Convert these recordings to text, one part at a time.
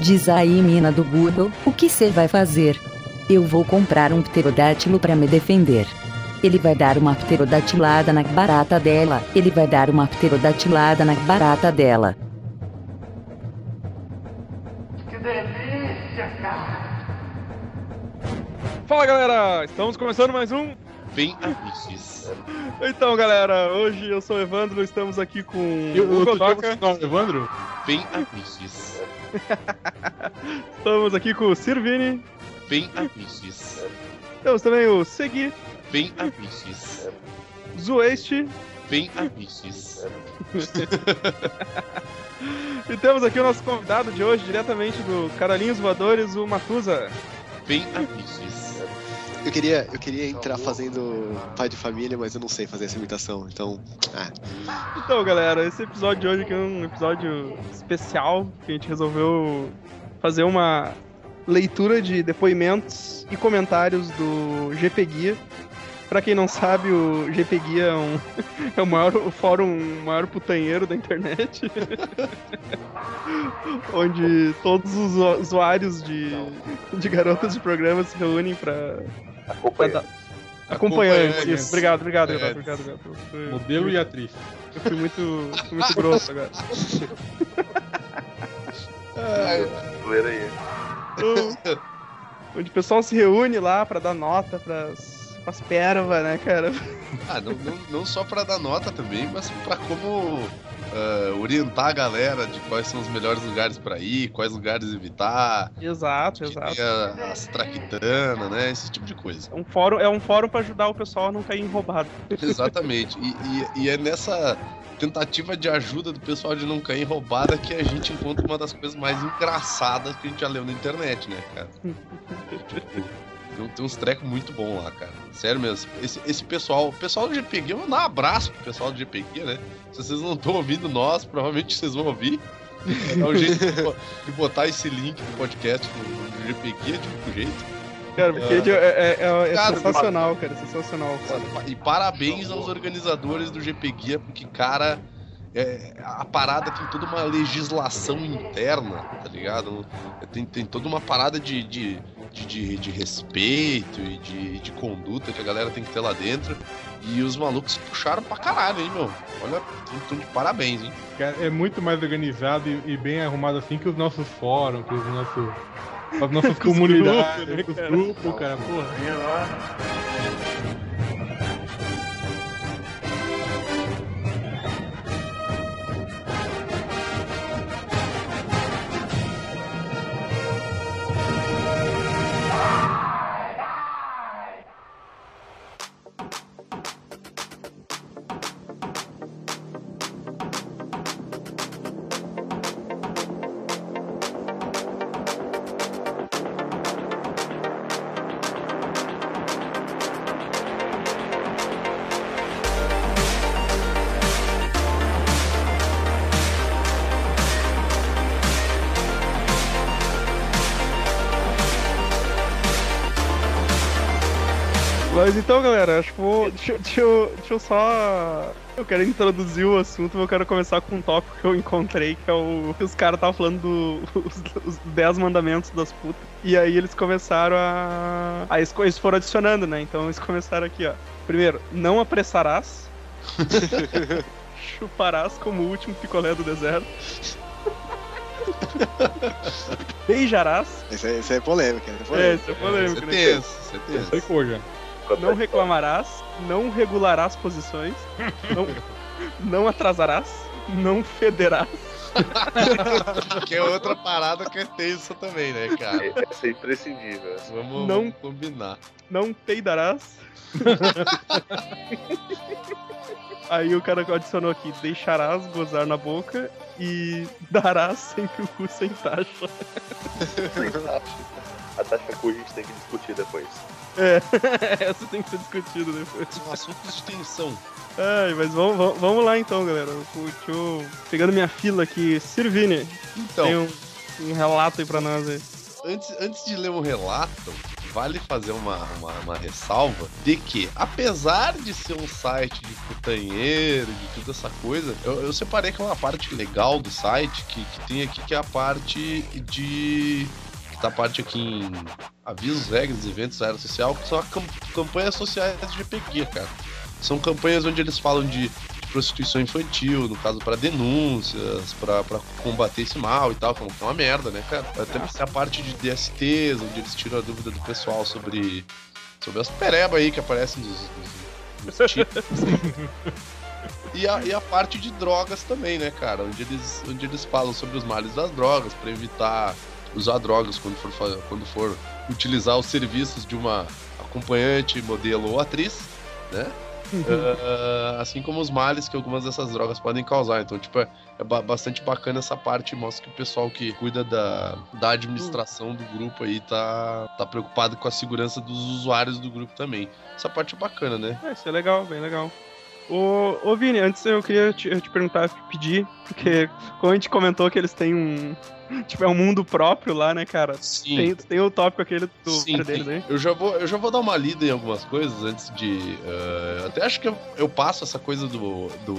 Diz aí, mina do Google, o que você vai fazer? Eu vou comprar um pterodátilo para me defender. Ele vai dar uma pterodatilada na barata dela. Ele vai dar uma pterodatilada na barata dela. Que delícia, cara! Fala galera, estamos começando mais um. Bem avistes. Então galera, hoje eu sou o Evandro, estamos aqui com Eu, o eu, Godoka, eu, Evandro? Bem avistes. estamos aqui com o Sirvini, Bem avistes. temos também o Segui, Bem avistes. Zueste Bem avistes. e temos aqui o nosso convidado de hoje, diretamente do Caralhinhos Voadores, o Matusa. Bem avistes. Eu queria, eu queria entrar fazendo pai de família, mas eu não sei fazer essa imitação, então. Ah, Então galera, esse episódio de hoje aqui é um episódio especial que a gente resolveu fazer uma leitura de depoimentos e comentários do GP Guia. Pra quem não sabe, o GP Guia é, um, é o maior o fórum o maior putanheiro da internet. onde todos os usu- usuários de, de garotas de programa se reúnem pra. Acompanhantes, Acompanhantes. isso. Obrigado, obrigado, obrigado, É. obrigado, obrigado. Fui- Modelo e atriz. Eu fui muito, fui muito grosso agora. Zoeira aí. Então, Onde o pessoal se reúne lá pra dar nota pras, pras pervas, né, cara? Ah, não, não, não só pra dar nota também, mas pra como ah, orientar a galera de quais são os melhores lugares pra ir, quais lugares evitar. Exato, exato. a- as traquitanas, né? Esse tipo de coisa. É um fórum, é um fórum pra ajudar o pessoal a não cair em roubado. Exatamente. E, e- e é nessa tentativa de ajuda do pessoal de não cair em roubada que a gente encontra uma das coisas mais engraçadas que a gente já leu na internet, né, cara? Tipo, tem, tem uns trecos muito bons lá, cara. Sério mesmo. Esse, esse pessoal, o pessoal do GPG, eu vou dar um abraço pro pessoal do GPG, né? Se vocês não estão ouvindo nós, provavelmente vocês vão ouvir. É um jeito de bo- de botar esse link do podcast no, no GPG, de um jeito. Cara, porque é, é- é- é Cara, sensacional, cara. É sensacional. Foda. E parabéns aos organizadores do GP Guia, porque, cara, é, a parada tem toda uma legislação interna, tá ligado? Tem, tem toda uma parada de, de, de, de- de respeito e de, de conduta que a galera tem que ter lá dentro. E os malucos puxaram pra caralho, hein, meu? Olha, estão de parabéns, hein? Cara, é muito mais organizado e, e bem arrumado assim que os nossos fóruns, que os nossos. As nossas comunidades, grupos, né, os grupos, cara, porra. Mas então, galera, acho que vou. Deixa, deixa eu, deixa eu só. Eu quero introduzir o assunto, mas eu quero começar com um tópico que eu encontrei, que é o. que os caras estavam falando dos os 10 mandamentos das putas. E aí eles começaram a. Aí eles, eles foram adicionando, né? Então eles começaram aqui, ó. Primeiro, não apressarás. Chuparás como o último picolé do deserto. Beijarás. essa, é- essa é polêmica, essa é É, isso é polêmico, né? tem esse, você tem esse. Ficou já. Não reclamarás, não regularás posições, não, não atrasarás, não federás, Que é outra parada que é tensa também, né, cara? Essa é imprescindível. Vamos, Não. vamos combinar. não peidarás. Aí o cara adicionou aqui, deixarás gozar na boca e darás sempre o cu sem taxa. Sem taxa. A taxa cu a gente tem que discutir depois. É, essa tem que ser discutida depois. São assuntos de tensão. Ai, mas vamos, vamos, vamos lá então, galera. Deixa eu... Pegando minha fila aqui, Sirvini, Então, tem um, um relato aí pra nós aí. antes, antes de ler um relato, vale fazer uma, uma, uma ressalva de que, apesar de ser um site de putanheiro, de toda essa coisa, eu, eu separei que é uma parte legal do site que, que tem aqui, que é a parte de que tá a parte aqui em avisos, regras, eventos, área social, que são cam campanhas sociais de GPG, cara. São campanhas onde eles falam de, de prostituição infantil, no caso para denúncias, para combater esse mal e tal, que é uma merda, né, cara? Até a parte de DSTs, onde eles tiram a dúvida do pessoal sobre, sobre as perebas aí que aparecem nos, nos, nos. E a, e a, parte de drogas também, né, cara? Onde eles, onde eles falam sobre os males das drogas, para evitar usar drogas quando for, quando for utilizar os serviços de uma acompanhante, modelo ou atriz, né? uh, assim como os males que algumas dessas drogas podem causar. Então, tipo, é, é bastante bacana essa parte, mostra que o pessoal que cuida da, da administração do grupo aí tá, tá preocupado com a segurança dos usuários do grupo também. Essa parte é bacana, né? É, isso é legal, bem legal. Ô, ô Vini, antes eu queria te, eu te perguntar, pedir, porque como a gente comentou que eles têm um, tipo, é um mundo próprio lá, né, cara? Sim. Tem, tem o tópico aquele do Sim, deles aí. Eu já, vou, eu já vou dar uma lida em algumas coisas antes de. Uh, até acho que eu, eu, passo essa coisa do, do,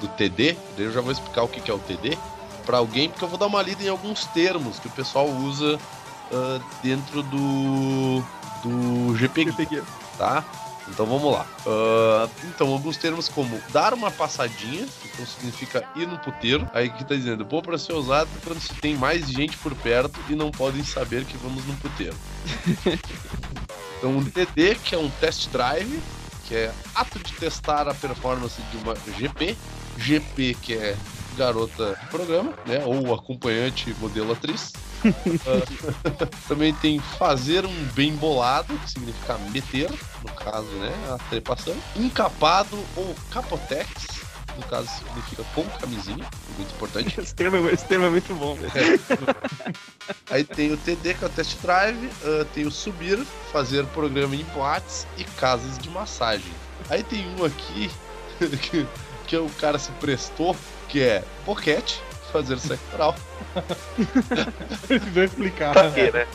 do TD, eu já vou explicar o que, que é o TD para alguém, porque eu vou dar uma lida em alguns termos que o pessoal usa uh, dentro do, do GPG, GPG. tá? Então vamos lá. Uh, então, alguns termos como dar uma passadinha, então significa ir no puteiro. Aí que tá dizendo, pô, para ser usado quando se tem mais gente por perto e não podem saber que vamos no puteiro. então, um DD, que é um test drive, que é ato de testar a performance de uma GP. GP, que é garota de programa, né? Ou acompanhante modelo atriz. uh, também tem fazer um bem bolado, que significa meter, no caso, né? A trepação. Encapado ou capotex, no caso significa com camisinha, muito importante. Esse termo, é esse termo é muito bom. É. Aí tem o TD, que é o test drive, uh, tem o subir, fazer programa em boates e casas de massagem. Aí tem um aqui que, que o cara se prestou que é boquete, fazer sexo oral. Precisou explicar. Pra quê, né?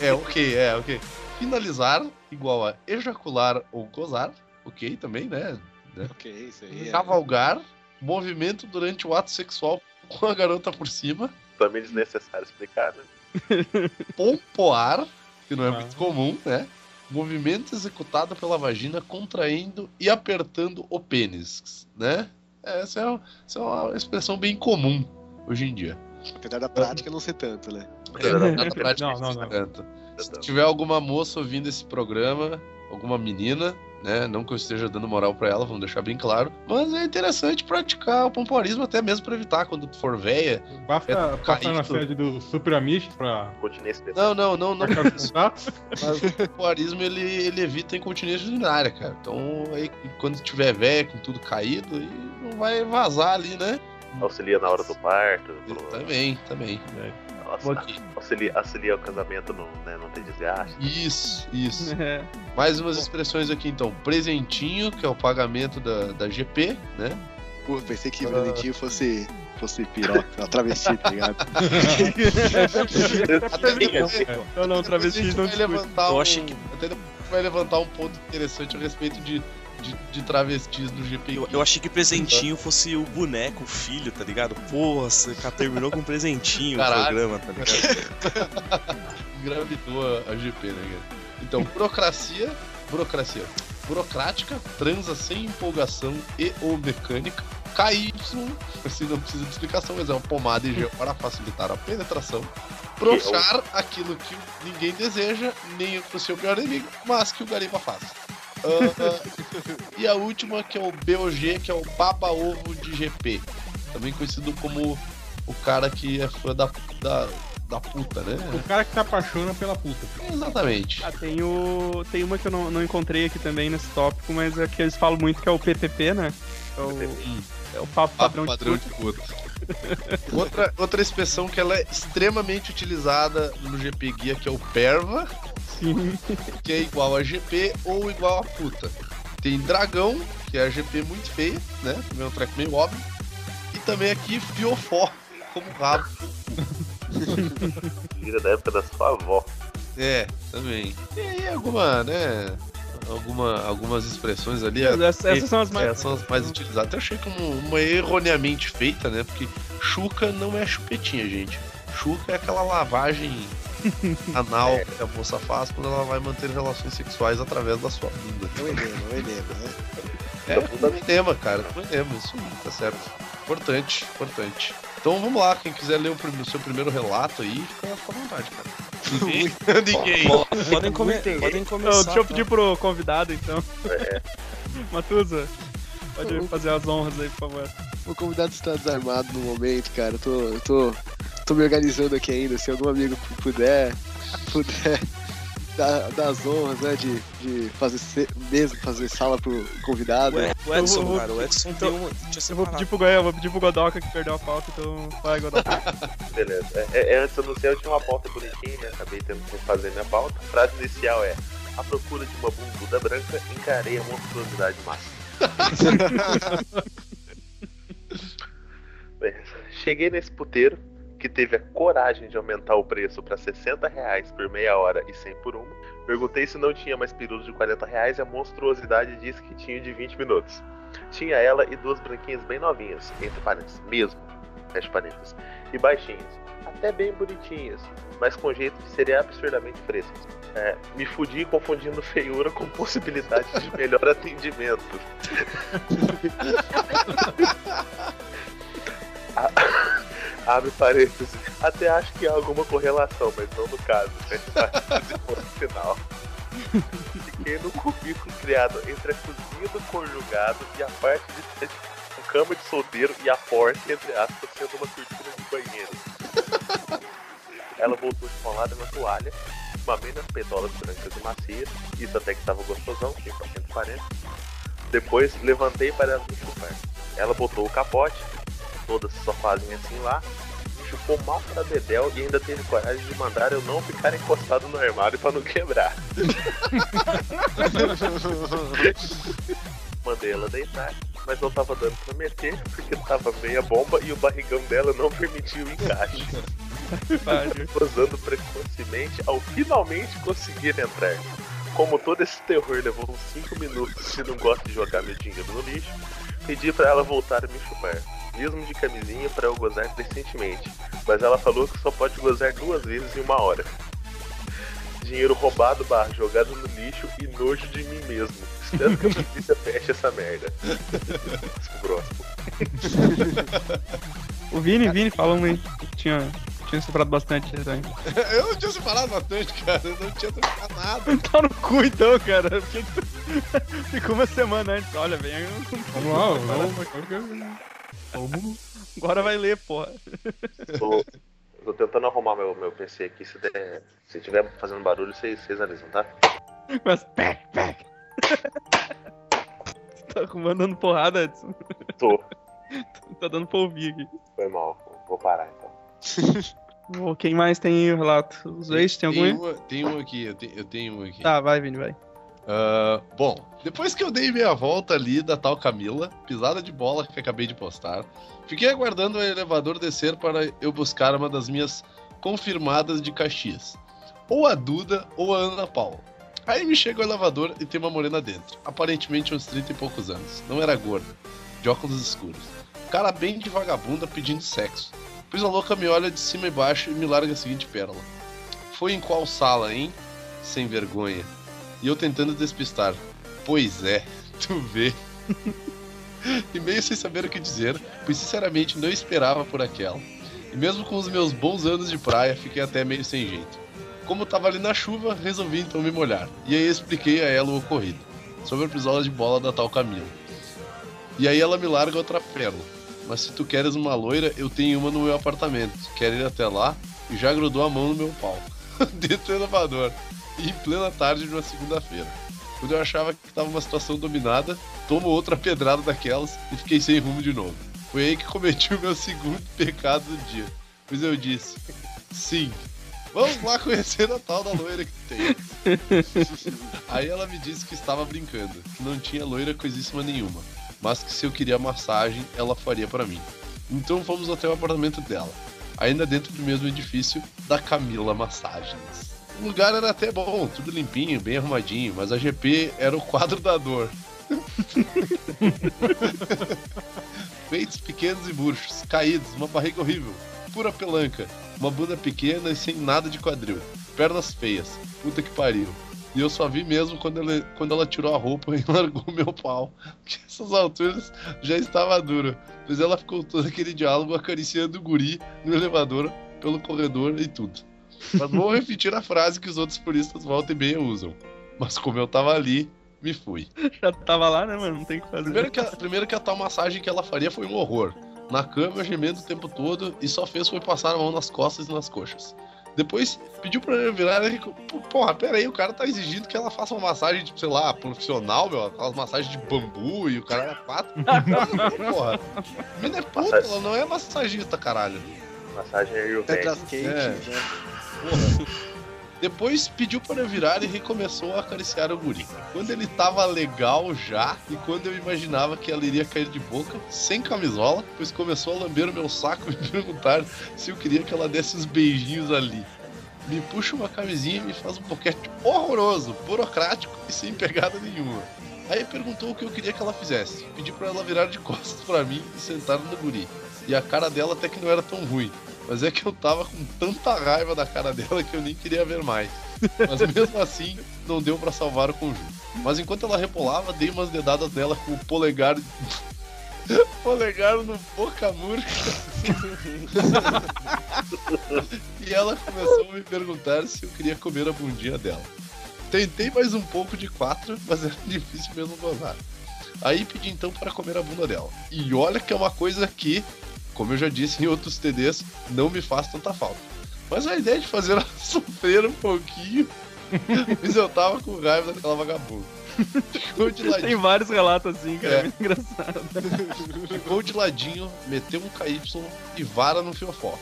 É, ok, é, ok. Finalizar igual a ejacular ou gozar, ok também, né? né? Ok, isso aí. É... Cavalgar, movimento durante o ato sexual com a garota por cima. Também desnecessário explicar, né? Pompoar, que não é ah. muito comum, né? Movimento executado pela vagina contraindo e apertando o pênis, né? Essa é, essa é uma expressão bem comum hoje em dia. Apesar da prática não ser tanto, né? Apesar da prática não, não, não. Tanto. Se tiver alguma moça ouvindo esse programa, alguma menina, né? Não que eu esteja dando moral para ela, vamos deixar bem claro. Mas é interessante praticar o pompoarismo até mesmo para evitar quando tu for velha. Basta é, passar na sede do Super Amish pra. Não, não, não, não. Mas o pompoarismo ele, ele evita a incontinência urinária, cara. Então aí quando tiver velha, com tudo caído, não vai vazar ali, né? Auxilia na hora do parto. Pro... Também, também. É. Auxilia, auxilia o casamento não, né, não ter desgaste. Isso, isso. É. Mais umas expressões aqui então. Presentinho, que é o pagamento da, da GP, né? Pô, pensei que uh... presentinho fosse fosse piroca, travesti, tá ligado? não, não, travesti não vai levantar um, que... Até vai levantar um ponto interessante a respeito de de, de travestis do GP. Eu, eu, achei que presentinho fosse o boneco, o filho, tá ligado? Porra, você terminou com um presentinho Caralho. o programa, tá ligado? Engravidou a, a GP, né, cara? Então, burocracia, burocracia burocrática, transa sem empolgação e ou mecânica. KY, assim não precisa de explicação, mas é uma pomada e gel para facilitar a penetração. Brochar aquilo que ninguém deseja, nem o seu pior inimigo, mas que o Gariba faz. Uh, e a última, que é o BOG, que é o Baba Ovo de GP. Também conhecido como o cara que é fã da, da, da puta, né? O cara que se apaixona pela puta. Exatamente. Ah, tem, o, tem uma que eu não, não encontrei aqui também nesse tópico, mas é que eles falam muito que é o PPP, né? É o, é o papo padrão, papo padrão de puta. De puta. outra, outra expressão que ela é extremamente utilizada no GP Guia, que é o PERVA, Sim. que é igual a GP ou igual a puta. Tem dragão, que é a GP muito feia, né? Também é um treco meio óbvio. E também aqui fiofó, como rabo. Vira da época da sua avó. É, também. E aí alguma, né? Alguma, algumas expressões ali. Essas, essas são as mais. É, são as mais utilizadas. Eu achei como uma erroneamente feita, né? Porque chuca não é chupetinha, gente. Chuca é aquela lavagem anal É. que a moça faz quando ela vai manter relações sexuais através da sua bunda. É o enema, é o enema, né? É, tudo é tema, cara. É tema, isso aí, tá certo. Importante, importante. Então vamos lá, quem quiser ler o, prim- o seu primeiro relato aí, fica, fica à vontade, cara. Ninguém. Po- Podem, come podem começar. deixa eu tá? pedir pro convidado, então. É. Matuza, pode fazer as honras aí, por favor. O convidado está desarmado no momento, cara. Eu tô, eu tô, tô me organizando aqui ainda. Se algum amigo puder, puder dar, dar as honras, né, de, de fazer se- mesmo fazer sala pro convidado. Ué, o Edson, Eu vou- cara, o Edson então, tem uma. Deixa eu Eu vou pedir pro eu vou pedir pro Godoka que perdeu a pauta, então vai, Godoka. Beleza. É, é, antes eu não sei, eu tinha uma pauta bonitinha, né? Acabei tendo que fazer minha pauta. A frase inicial é: A procura de uma bunduda branca, encarei a monstruosidade máxima. Bem, cheguei nesse puteiro que teve a coragem de aumentar o preço para 60 reais por meia hora e 100 por uma. Perguntei se não tinha mais perudos de 40 reais e a monstruosidade disse que tinha de 20 minutos. Tinha ela e duas branquinhas bem novinhas, entre parênteses, mesmo, fecha parênteses, e baixinhas, até bem bonitinhas, mas com jeito de serem absurdamente frescas. É, me fudi confundindo feiura com possibilidade de melhor atendimento. A- Abre parênteses. Até acho que há alguma correlação, mas não no caso. Ponto final. Fiquei no cubículo criado entre a cozinha do conjugado e a parte de frente com cama de solteiro e a porta, entre aspas, sendo uma cortina de banheiro. Ela voltou esfolada na toalha, mamei nas peitolas brancas e macias, isso até que tava gostosão, com 140. Depois levantei para ela me chupar. Ela botou o capote, todas só fazem assim lá, me chupou mal para Bedel e ainda teve coragem de mandar eu não ficar encostado no armário para não quebrar. Mandei ela deitar, mas não tava dando pra meter, porque tava meia bomba e o barrigão dela não permitia o encaixe. Gozando precocemente ao finalmente conseguir entrar. Como todo esse terror levou uns 5 minutos e não gosto de jogar meu dinheiro no lixo, pedi pra ela voltar a me chupar, mesmo de camisinha pra eu gozar decentemente, mas ela falou que só pode gozar duas vezes em uma hora. Dinheiro roubado barra jogado no lixo e nojo de mim mesmo. Espero que a polícia feche essa merda. Próximo. O Vini, Vini, fala uma aí. Tinha, tinha separado bastante também. Eu não tinha separado bastante, cara. Eu não tinha separado nada. Tá no cu então, cara. Que que Ficou uma semana antes. Olha, vem aí. Vamos lá, vamos. Agora vai ler, porra. Tô, tô tentando arrumar meu, meu PC aqui. Se, der, se tiver fazendo barulho, vocês, vocês avisam, tá? Mas pec, pec. tá mandando porrada, Edson. Tô. Tá dando pra ouvir aqui. Foi mal. Vou parar então. Ô, Quem mais tem aí o relato? Os ex, tem algum aí? uma, tem um aqui, eu tenho, eu tenho um aqui. Tá, vai, Vini, vai. Ah, bom, depois que eu dei minha volta ali da tal Camila, pisada de bola que acabei de postar, fiquei aguardando o elevador descer para eu buscar uma das minhas confirmadas de Caxias. Ou a Duda ou a Ana Paula. Aí me chega o elevador e tem uma morena dentro, aparentemente uns 30 e poucos anos. Não era gorda, de óculos escuros. Cara bem de vagabunda pedindo sexo. Pois a louca me olha de cima e baixo e me larga a seguinte pérola. Foi em qual sala, hein? Sem vergonha. E eu tentando despistar. Pois é, tu vê. e meio sem saber o que dizer, pois sinceramente não esperava por aquela. E mesmo com os meus bons anos de praia, fiquei até meio sem jeito. Como tava ali na chuva, resolvi então me molhar. E aí expliquei a ela o ocorrido, sobre a pisola de bola da tal Camila. E aí ela me larga outra pérola. Mas se tu queres uma loira, eu tenho uma no meu apartamento. Quer ir até lá? E já grudou a mão no meu pau. Dentro do elevador. Em plena tarde de uma segunda-feira. Quando eu achava que tava uma situação dominada, tomo outra pedrada daquelas e fiquei sem rumo de novo. Foi aí que cometi o meu segundo pecado do dia. Pois eu disse: Sim, vamos lá conhecer a tal da loira que tem. Aí ela me disse que estava brincando, que não tinha loira coisíssima nenhuma, mas que se eu queria massagem, ela faria para mim. Então fomos até o apartamento dela, ainda dentro do mesmo edifício da Camila Massagens. O lugar era até bom, tudo limpinho, bem arrumadinho, mas a GP era o quadro da dor. Peitos pequenos e murchos, caídos, uma barriga horrível, pura pelanca, uma bunda pequena e sem nada de quadril, pernas feias, puta que pariu. E eu só vi mesmo quando ela, quando ela tirou a roupa e largou meu pau. Que essas alturas já estava dura. Pois ela ficou todo aquele diálogo acariciando o guri no elevador, pelo corredor e tudo. Mas vou repetir a frase que os outros puristas volta e meia usam. Mas como eu tava ali, me fui. Já tava lá, né, mano? Não tem o que fazer. Primeiro que, a, primeiro que a tal massagem que ela faria foi um horror. Na cama, gemendo o tempo todo e só fez foi passar a mão nas costas e nas coxas. Depois pediu pra eu virar e porra, pera aí, o cara tá exigindo que ela faça uma massagem, tipo, sei lá, profissional, meu, aquelas massagens de bambu e o cara é pato. porra. A mina é puta, ela não é massagista, caralho. Massagem é É. né? Depois pediu para virar e recomeçou a acariciar o guri. Quando ele tava legal já, e quando eu imaginava que ela iria cair de boca, sem camisola, pois começou a lamber o meu saco e me perguntar se eu queria que ela desse uns beijinhos ali. Me puxa uma camisinha e me faz um boquete horroroso, burocrático e sem pegada nenhuma. Aí perguntou o que eu queria que ela fizesse. Pedi para ela virar de costas para mim e sentar no guri. E a cara dela até que não era tão ruim. Mas é que eu tava com tanta raiva da cara dela que eu nem queria ver mais. Mas mesmo assim, não deu pra salvar o conjunto. Mas enquanto ela repolava, dei umas dedadas nela com o polegar. polegar no boca murcha. e ela começou a me perguntar se eu queria comer a bundinha dela. Tentei mais um pouco de quatro, mas era difícil mesmo gozar. Aí pedi então para comer a bunda dela. E olha que é uma coisa que, como eu já disse em outros TDs, não me faz tanta falta. Mas a ideia de fazer ela sofrer um pouquinho, mas eu tava com raiva daquela vagabunda. Ficou de Tem ladinho, vários relatos assim, cara. É. É engraçado. ficou de ladinho, meteu um KY e vara no fiofó.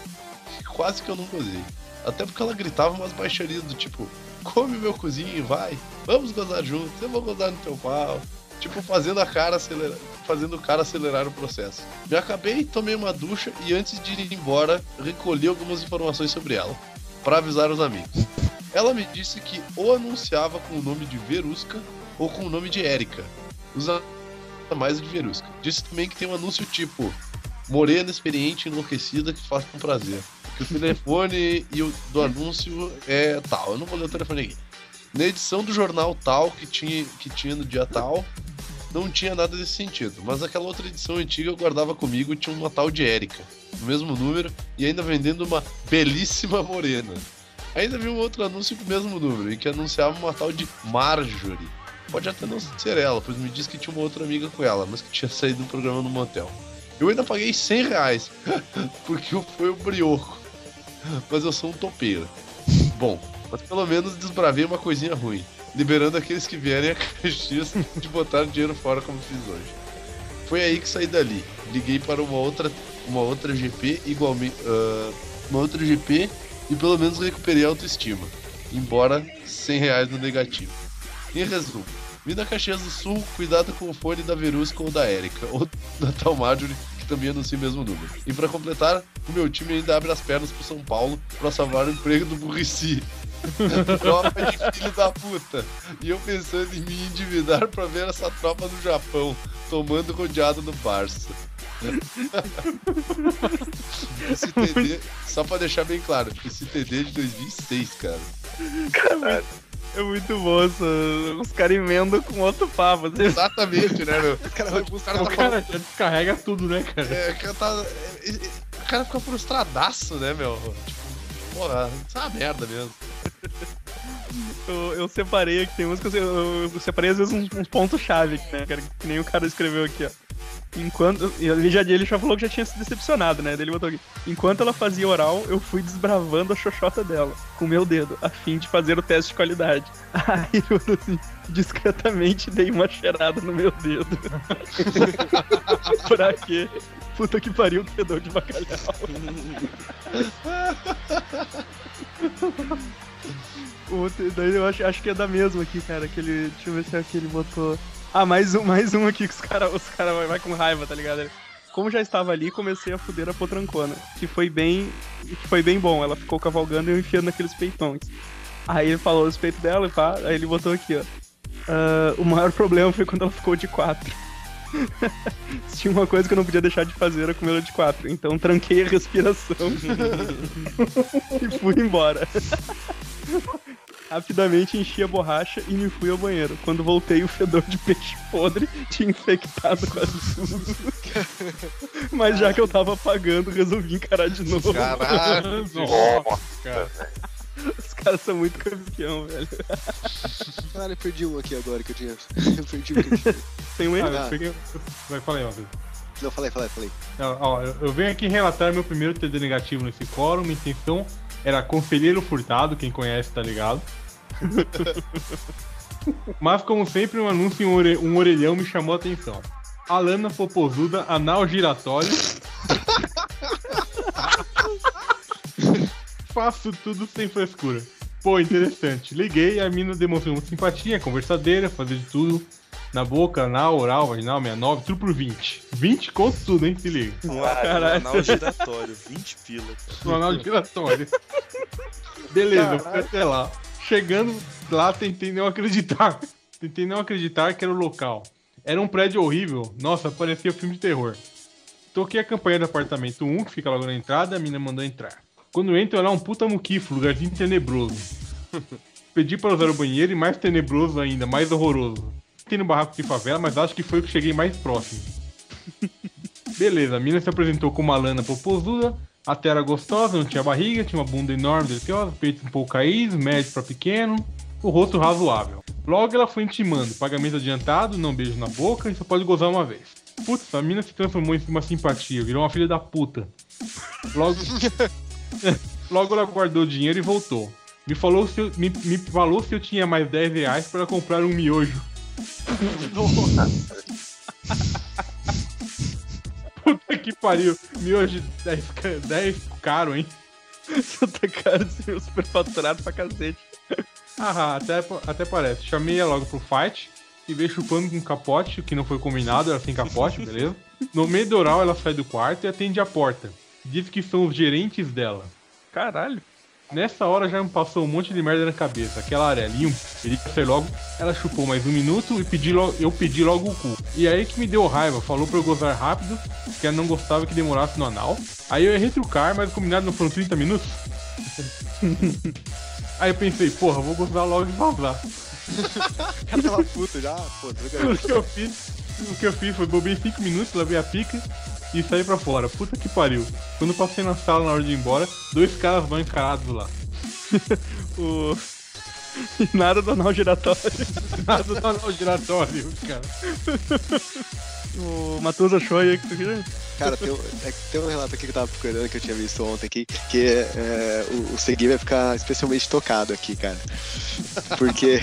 Quase que eu não gozei. Até porque ela gritava umas baixarias do tipo, come meu cozinho, vai, vamos gozar juntos, eu vou gozar no teu pau. Tipo, fazendo a cara acelerar, fazendo o cara acelerar o processo. Me acabei, tomei uma ducha e antes de ir embora, recolhi algumas informações sobre ela, para avisar os amigos. Ela me disse que ou anunciava com o nome de Verusca ou com o nome de Érica. Usa mais de Verusca. Disse também que tem um anúncio tipo Morena, experiente, enlouquecida, que faz com prazer. Que o telefone e o do anúncio é tal. Eu não vou ler o telefone aqui. Na edição do jornal tal, que tinha, que tinha no dia tal, não tinha nada desse sentido. Mas aquela outra edição antiga eu guardava comigo e tinha uma tal de Érica, no mesmo número, e ainda vendendo uma belíssima morena. Ainda vi um outro anúncio com o mesmo número, em que anunciava uma tal de Marjorie. Pode até não ser ela, pois me disse que tinha uma outra amiga com ela, mas que tinha saído do programa no motel. Eu ainda paguei 100 reais, porque fui o brioco. Mas eu sou um topeiro. Bom, mas pelo menos desbravei uma coisinha ruim, liberando aqueles que vierem a Caxias de botar dinheiro fora como fiz hoje. Foi aí que saí dali. Liguei para uma outra, uma outra GP igualmente, ah, uma outra GP e pelo menos recuperei a autoestima, embora 100 reais no negativo. Em resumo, vim da Caxias do Sul, cuidado com o fone da Verusca ou da Erika, ou da tal Marjorie, que também anuncia o mesmo número. E para completar, o meu time ainda abre as pernas pro São Paulo para salvar o emprego do Burrici. tropa de filho da puta. E eu pensando em me endividar pra ver essa tropa no Japão, tomando rodeado no Barça. esse TD, só pra deixar bem claro, esse TD é de 2006, cara. Caralho. É muito bom. Os caras emendam com outro papo. assim. Exatamente, né, meu? O cara, o cara O tá cara descarrega tudo, né, cara? É, o cara tá. O cara fica frustradaço, né, meu? Tipo, porra, isso é uma merda mesmo. Eu, eu separei aqui, tem músicas, eu, eu, separei às vezes uns, uns pontos-chave, né, que nem o cara escreveu aqui, ó. Enquanto. Ele já, ele já falou que já tinha se decepcionado, né? Ele botou aqui. Enquanto ela fazia oral, eu fui desbravando a xoxota dela, com meu dedo, a fim de fazer o teste de qualidade. Aí eu assim, discretamente dei uma cheirada no meu dedo. pra quê? Puta que pariu, fedor de bacalhau. Outro- daí eu acho, acho que é da mesma aqui, cara. Aquele, deixa eu ver se é aquele botou. Ah, mais um, mais um aqui que os caras os cara vai, vai com raiva, tá ligado? Como já estava ali, comecei a fuder a potrancona, que foi bem, que foi bem bom. Ela ficou cavalgando e eu enfiando naqueles peitões. Aí ele falou a respeito dela e pá, aí ele botou aqui, ó. Uh, o maior problema foi quando ela ficou de quatro. Se tinha uma coisa que eu não podia deixar de fazer era comer ela de quatro. Então tranquei a respiração e fui embora. Rapidamente enchi a borracha e me fui ao banheiro. Quando voltei, o fedor de peixe podre tinha infectado quase tudo. Mas já que eu tava pagando, resolvi encarar de novo. Caralho! Nossa, cara. Os caras são muito campeão, velho. Caralho, eu perdi um aqui agora que eu tinha. Eu perdi um que eu tinha. Tem um Ah, erro. eu peguei- Vai, falei, ó. Não, falei, falei, falei. Ó, ó, eu eu venho aqui relatar meu primeiro TD negativo nesse fórum. Minha intenção era conselheiro furtado, quem conhece tá ligado. Mas, como sempre, um anúncio em um, ore- um orelhão me chamou a atenção. Alana Popozuda, anal giratório. Faço tudo sem frescura. Pô, interessante. Liguei, a mina demonstrou muita simpatia, conversadeira, fazer de tudo. Na boca, anal, oral, vaginal, 69, tudo por 20. 20 conto tudo, hein? Se liga. Um Caralho. anal giratório, 20 pila. No anal giratório. Beleza, fui até lá. Chegando lá, tentei não acreditar. Tentei não acreditar que era o local. Era um prédio horrível. Nossa, parecia filme de terror. Toquei a campanha do apartamento 1, que fica logo na entrada, a mina mandou entrar. Quando entro, era um puta muquifo, lugarzinho tenebroso. Pedi para usar o banheiro e mais tenebroso ainda, mais horroroso. Tem no barraco de favela, mas acho que foi o que cheguei mais próximo. Beleza, a mina se apresentou com uma lana popozuda, até era gostosa, não tinha barriga, tinha uma bunda enorme, deliciosa, peito um pouco caído, médio pra pequeno, o rosto razoável. Logo ela foi intimando, pagamento adiantado, não beijo na boca e só pode gozar uma vez. Putz, a mina se transformou em uma simpatia, virou uma filha da puta. Logo, logo ela guardou o dinheiro e voltou. Me falou, se eu, me, me falou se eu tinha mais 10 reais para comprar um miojo. Puta que pariu. Miojo 10, ca- 10 caro, hein? Santa cara de superfaturado pra cacete. Ah, até, até parece. Chamei ela logo pro fight e veio chupando com capote, o que não foi combinado, era sem capote, beleza? No meio do oral, ela sai do quarto e atende a porta. Diz que são os gerentes dela. Caralho. Nessa hora já me passou um monte de merda na cabeça. Aquela arelinho, ele sair logo. Ela chupou mais um minuto e pedi lo- eu pedi logo o cu. E aí que me deu raiva, falou pra eu gozar rápido, que ela não gostava que demorasse no anal. Aí eu errei trucar, mas o combinado não foram 30 minutos. aí eu pensei, porra, vou gozar logo e vazar. Tava puto já, pô, droga. O que eu fiz, o que eu fiz foi bobei 5 minutos, lavei a pica e saí pra fora. Puta que pariu. Quando eu passei na sala na hora de ir embora, dois caras mal encarados lá. O... E nada do anal giratório. Nada do anal giratório, cara. O Matheus achou aí que tu queria? Cara, tem um, é tem um relato aqui que eu tava procurando, que eu tinha visto ontem aqui, que é, o, o Segui vai ficar especialmente tocado aqui, cara. Porque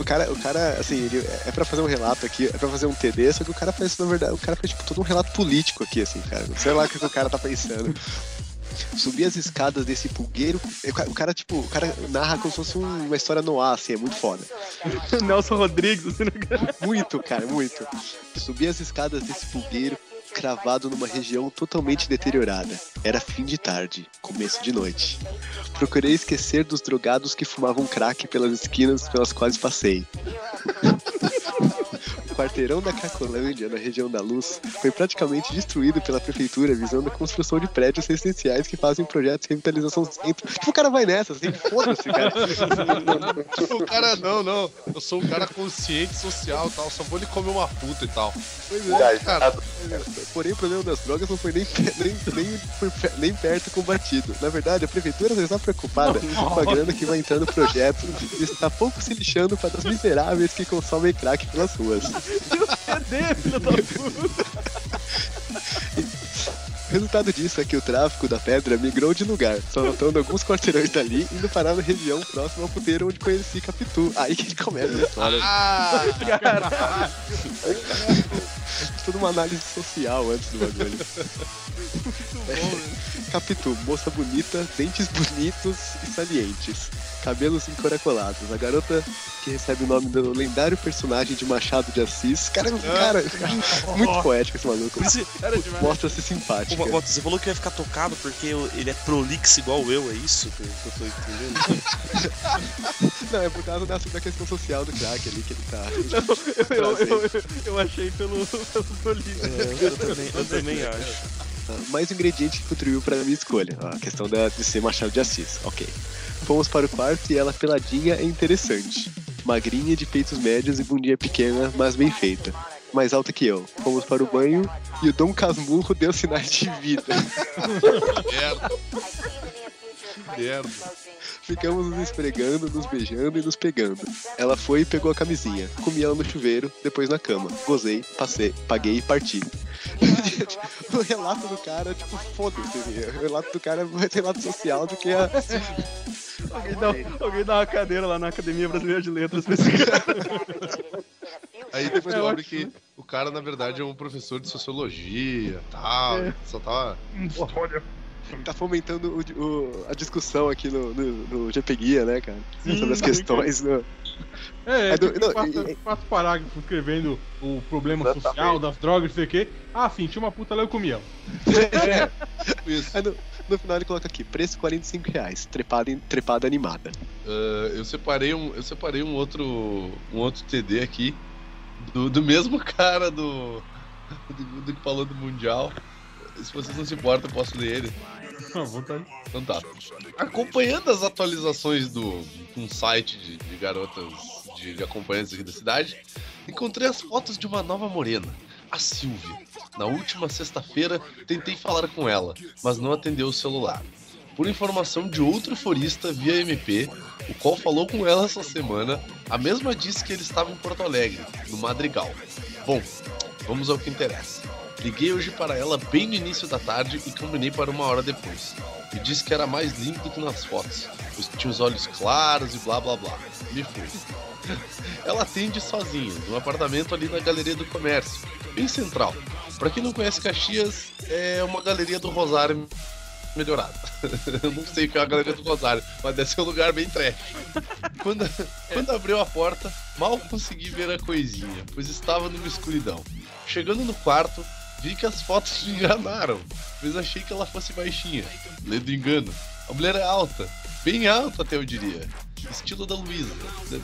o cara, o cara, assim, ele é pra fazer um relato aqui, é pra fazer um TD, só que o cara faz, na verdade, o cara faz tipo todo um relato político aqui, assim, cara. Sei lá o que o cara tá pensando. Subir as escadas desse pulgueiro. O cara, tipo, o cara narra como se fosse um- uma história no ar, assim, é muito foda. Nelson Rodrigues, assim, no cara. Muito, cara, muito. Subi as escadas desse pulgueiro, cravado numa região totalmente deteriorada. Era fim de tarde, começo de noite. Procurei esquecer dos drogados que fumavam crack pelas esquinas pelas quais passei. O quarteirão da Cracolândia, na região da Luz, foi praticamente destruído pela prefeitura visando a construção de prédios residenciais que fazem projetos de revitalização do centro. Tipo, o cara vai nessa, assim, foda-se, cara. O cara, não, não. Eu sou um cara consciente, social e tal. Só vou lhe comer uma puta e tal. Pois é, cara. Porém, o problema das drogas não foi nem, nem, nem, nem perto combatido. Na verdade, a prefeitura está preocupada com a grana que vai entrar no projeto e está pouco se lixando para os miseráveis que consomem crack pelas ruas. Cadê, filho da puta? O resultado disso é que o tráfico da pedra migrou de lugar, soltando alguns quarteirões dali, indo parar na região próxima ao puteiro onde conheci Capitu. Aí que ele começa a história. Ah! Toda uma análise social antes do bagulho. Capitu, moça bonita, dentes bonitos e salientes, cabelos encoracolados. A garota que recebe o nome do lendário personagem de Machado de Assis. Cara, cara, muito poético esse maluco. Mostra-se simpático. Ô, você falou que ia ficar tocado porque ele é prolixo igual eu, é isso que eu tô entendendo? Não, é por causa da, da questão social do crack ali que ele tá. Não, eu, eu, eu, eu, achei pelo, pelo prolixo. É, eu também, eu também acho. Mais um ingrediente que contribuiu para a minha escolha, a questão da, de ser Machado de Assis. Ok. Fomos para o quarto e ela peladinha é interessante. Magrinha, de peitos médios e bundinha pequena, mas bem feita. Mais alta que eu. Fomos para o banho e o Dom Casmurro deu sinais de vida. Merda. Merda. Ficamos nos esfregando, nos beijando e nos pegando. Ela foi e pegou a camisinha. Comi ela no chuveiro, depois na cama. Gozei, passei, paguei e parti. o relato do cara, tipo, foda-se. O relato do cara é mais relato social do que a. alguém, dá, alguém dá uma cadeira lá na Academia Brasileira de Letras pra esse cara. Aí depois descobre que o cara, na verdade, é um professor de sociologia tal. É. Só tava. Olha tá fomentando o, o, a discussão aqui no, no, no GP Guia, né, cara? Sim, Sobre as questões. No... É, é, do, não, quatro, e, quatro parágrafos escrevendo o problema Exatamente. social das drogas, não sei o quê. Ah, sim, tinha uma puta lá eu comia. É, isso. Aí no, no, final ele coloca aqui, preço 45 reais, trepada, trepada animada. Uh, eu separei um. Eu separei um outro. um outro TD aqui. Do, do mesmo cara do, do, do que falou do Mundial. Se vocês não se importam, eu posso ler ele. À vontade. Então tá. Acompanhando as atualizações do um site de, de garotas, de, de acompanhantes aqui da cidade, encontrei as fotos de uma nova morena, a Silvia. Na última sexta-feira, tentei falar com ela, mas não atendeu o celular. Por informação de outro forista via MP, o qual falou com ela essa semana, a mesma disse que ele estava em Porto Alegre, no Madrigal. Bom, vamos ao que interessa. Liguei hoje para ela bem no início da tarde e combinei para uma hora depois. Me disse que era mais lindo do que nas fotos, pois tinha os olhos claros e blá blá blá. Me fui. Ela atende sozinha, num apartamento ali na Galeria do Comércio, bem central. Para quem não conhece Caxias, é uma galeria do Rosário melhorada. Eu não sei o que é a Galeria do Rosário, mas deve ser um lugar bem trash. Quando, quando abriu a porta, mal consegui ver a coisinha, pois estava numa escuridão. Chegando no quarto, Vi que as fotos me enganaram, mas achei que ela fosse baixinha. Lendo engano. A mulher é alta, bem alta até eu diria. Estilo da Luísa.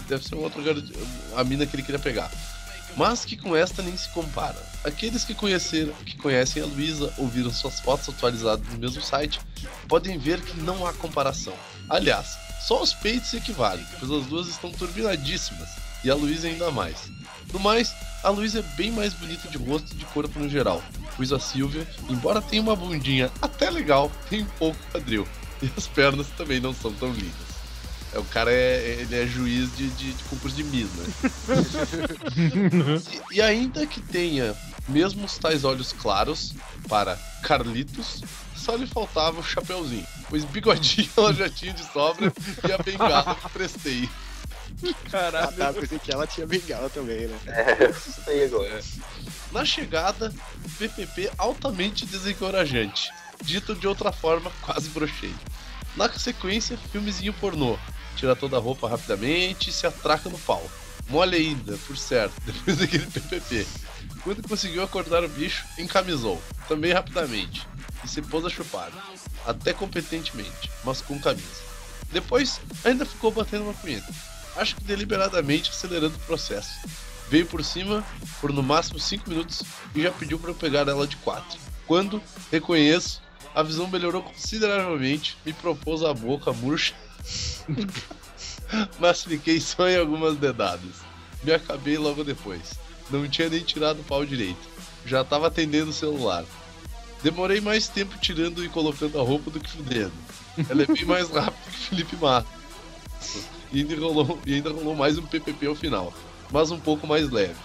Deve ser um outro lugar, a mina que ele queria pegar. Mas que com esta nem se compara. Aqueles que conheceram, que conhecem a Luísa ou viram suas fotos atualizadas no mesmo site, podem ver que não há comparação. Aliás, só os peitos se equivalem, pois as duas estão turbinadíssimas, e a Luísa ainda mais. No mais, a Luísa é bem mais bonita de rosto e de corpo no geral, pois a Silvia, embora tenha uma bundinha até legal, tem um pouco quadril. E as pernas também não são tão lindas. É, o cara é, ele é juiz de, de, de concurso de Miss, né? e, e, ainda que tenha mesmo os tais olhos claros para Carlitos, só lhe faltava o chapeuzinho, pois bigodinho ela já tinha de sobra e a bengala que prestei. Caralho. Ah, tá, pensei que ela tinha bengala também, né? É, sei agora. É. Na chegada, PPP altamente desencorajante. Dito de outra forma, quase brochei. Na sequência, filmezinho pornô. Tira toda a roupa rapidamente e se atraca no pau. Mole ainda, por certo, depois daquele PPP. Quando conseguiu acordar o bicho, encamisou, também rapidamente, e se pôs a chupar, até competentemente, mas com camisa. Depois, ainda ficou batendo uma punheta acho que deliberadamente acelerando o processo. Veio por cima por no máximo 5 minutos e já pediu para eu pegar ela de 4. Quando, reconheço, a visão melhorou consideravelmente, me propôs a boca murcha, mas fiquei só em algumas dedadas. Me acabei logo depois. Não tinha nem tirado o pau direito. Já estava atendendo o celular. Demorei mais tempo tirando e colocando a roupa do que fudendo. Ela é bem mais rápida que Felipe Mato e ainda rolou, e ainda rolou mais um PPP ao final, mas um pouco mais leve.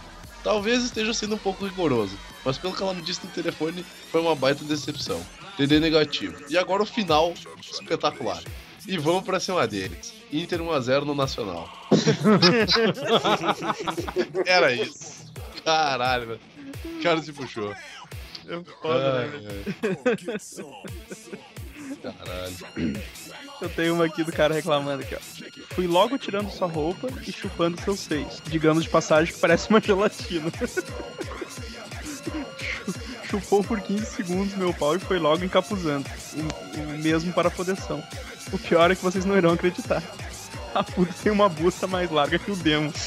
Talvez esteja sendo um pouco rigoroso, mas pelo que ela me disse no telefone, foi uma baita decepção. TD negativo. E agora o final espetacular. E vamos pra cima deles. Inter 1x0 no Nacional. Era isso. Caralho, velho. O cara se puxou. É foda, né? Caralho. Eu tenho uma aqui do cara reclamando aqui, ó. Fui logo tirando sua roupa e chupando seus seios. Digamos de passagem que parece uma gelatina. Chupou por 15 segundos meu pau e foi logo encapuzando. O, o mesmo para a fodeção. O pior é que vocês não irão acreditar. A puta tem uma busta mais larga que o demo.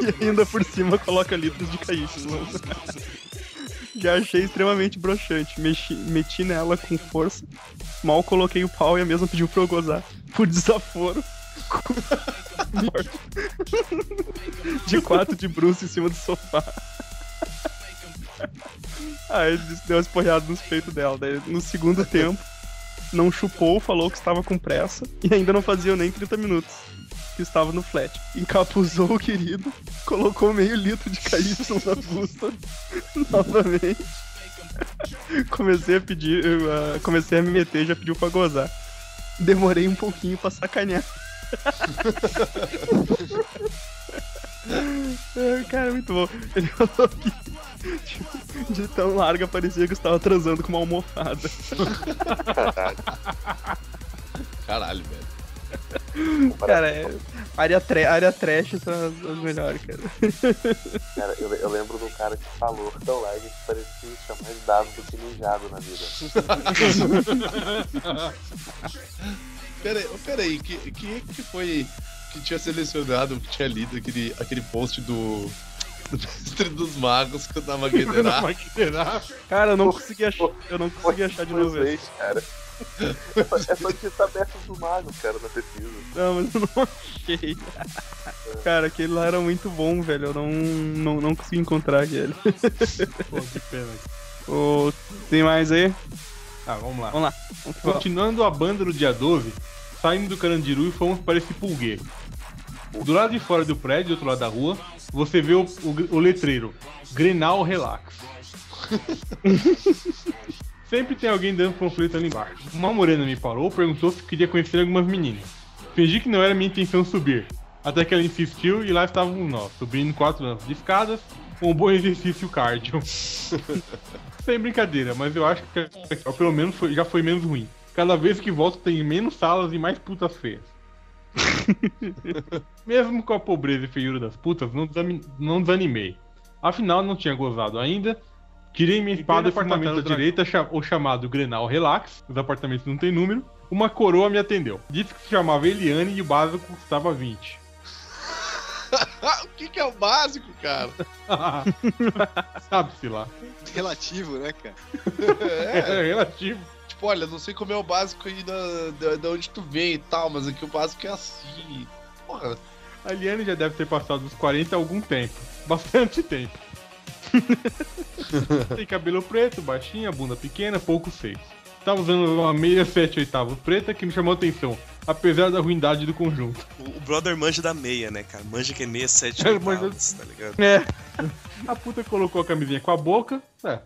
e ainda por cima coloca litros de KY. Já achei extremamente broxante. Mexi, meti nela com força. Mal coloquei o pau e a mesma pediu pra eu gozar. Por desaforo. de quatro de bruxo em cima do sofá. Aí ele deu uma esporrada nos peitos dela. Daí, no segundo tempo, não chupou, falou que estava com pressa e ainda não fazia nem 30 minutos que estava no flat. Encapuzou o querido, colocou meio litro de KY na busta novamente. Comecei a pedir, uh, comecei a me meter, já pediu pra gozar. Demorei um pouquinho pra sacanear. Cara, muito bom. Ele falou que tipo, de tão larga parecia que estava transando com uma almofada. Caralho, velho. Cara, é, área, tre área trash são as, as melhores, cara. Cara, eu, eu lembro do cara que falou tão larga que parecia tinha mais dado do que mijado na vida. peraí, peraí, que, que que foi que tinha selecionado, que tinha lido aquele, aquele post do Mestre dos Magos que eu tava. Cara, eu não consegui achar, eu não consegui achar de novo cara. É só, digitar Mestre dos Magos, cara, na pesquisa. Não, mas eu não achei. Cara, aquele lá era muito bom, velho. Eu não, não, não consegui encontrar aquele. Pô, que pena. Oh, tem mais aí? Ah, vamos lá. Vamos lá. Vamos Continuando a banda do dia 12, saindo do Carandiru e fomos para esse pulgueiro. Do lado de fora do prédio, do outro lado da rua, você vê o, o, o letreiro Grenal Relax. Sempre tem alguém dando panfleto ali embaixo. Uma morena me parou, perguntou se queria conhecer algumas meninas. Fingi que não era minha intenção subir. Até que ela insistiu e lá estávamos nós, subindo quatro anos de escadas, com um bom exercício cardio. Sem brincadeira, mas eu acho que pelo menos foi, já foi menos ruim. Cada vez que volto tem menos salas e mais putas feias. Mesmo com a pobreza e feiura das putas, não, não desanimei. Afinal, não tinha gozado ainda. Tirei minha espada do apartamento da direita, o chamado Grenal Relax. Os apartamentos não tem número. Uma coroa me atendeu. Disse que se chamava Eliane e o básico custava 20. o que, que, é o básico, cara? Sabe-se lá. Relativo, né, cara? é, é relativo tipo, olha, não sei como é o básico aí da, da, da onde tu vem e tal, mas aqui o básico é assim. Porra. A Liane já deve ter passado dos 40 há algum tempo. Bastante tempo. Tem cabelo preto, baixinha, bunda pequena, pouco seis. Tava usando uma meia 7 oitavos preta que me chamou a atenção, apesar da ruindade do conjunto. O, brother manja da meia, né, cara? Manja que é meia 7 oitavos, tá ligado? É. A puta colocou a camisinha com a boca, é,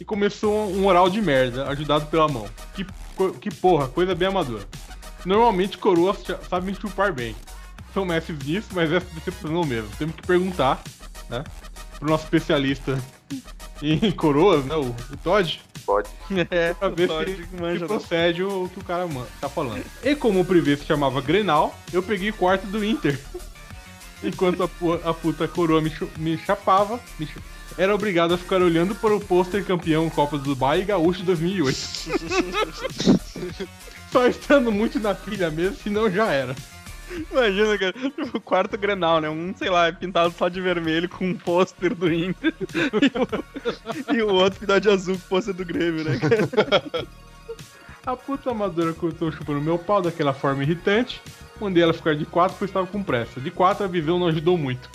e começou um oral de merda, ajudado pela mão. Que, que porra, coisa bem amadora. Normalmente coroas sabem chupar bem. São mestres disso, mas essa decepcionou mesmo. Temos que perguntar, né? Pro nosso especialista em coroas, né? O, o Todd. Pode. É, pra ver se, se procede o que o cara tá falando. E como o privê se chamava Grenal, eu peguei o quarto do Inter. Enquanto a, a puta coroa me, me chapava, me, era obrigado a ficar olhando para o pôster campeão Copa do Dubai e Gaúcho 2008. Só estando muito na pilha mesmo, senão já era. Imagina, cara, tipo, o quarto Grenal, né? Um, sei lá, pintado só de vermelho com um pôster do Inter. e, o, e o outro pintado de azul com o pôster do Grêmio, né, cara? A puta amadora cortou chupando meu pau daquela forma irritante. Mandei ela ficar de quatro, pois estava com pressa. De quatro, a visão não ajudou muito.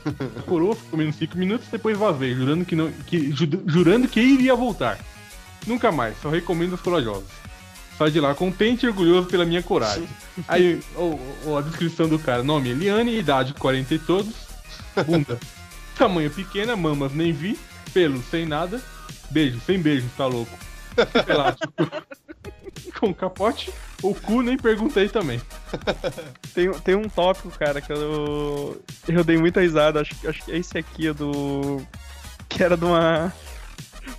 Curou, ficou menos 5 minutos, depois vazei, jurando que, não, que, jurando que iria voltar. Nunca mais, só recomendo aos corajosos. Sai de lá contente e orgulhoso pela minha coragem. Aí, oh, oh, a descrição do cara: nome Eliane, idade 40 e todos, bunda. Tamanho pequena, mamas nem vi, pelo sem nada, beijo, sem beijo, tá louco. Elástico. Com capote, o cu nem perguntei também. tem, tem um tópico, cara, que eu, eu dei muita risada. Acho, acho que é esse aqui, do. Que era de uma.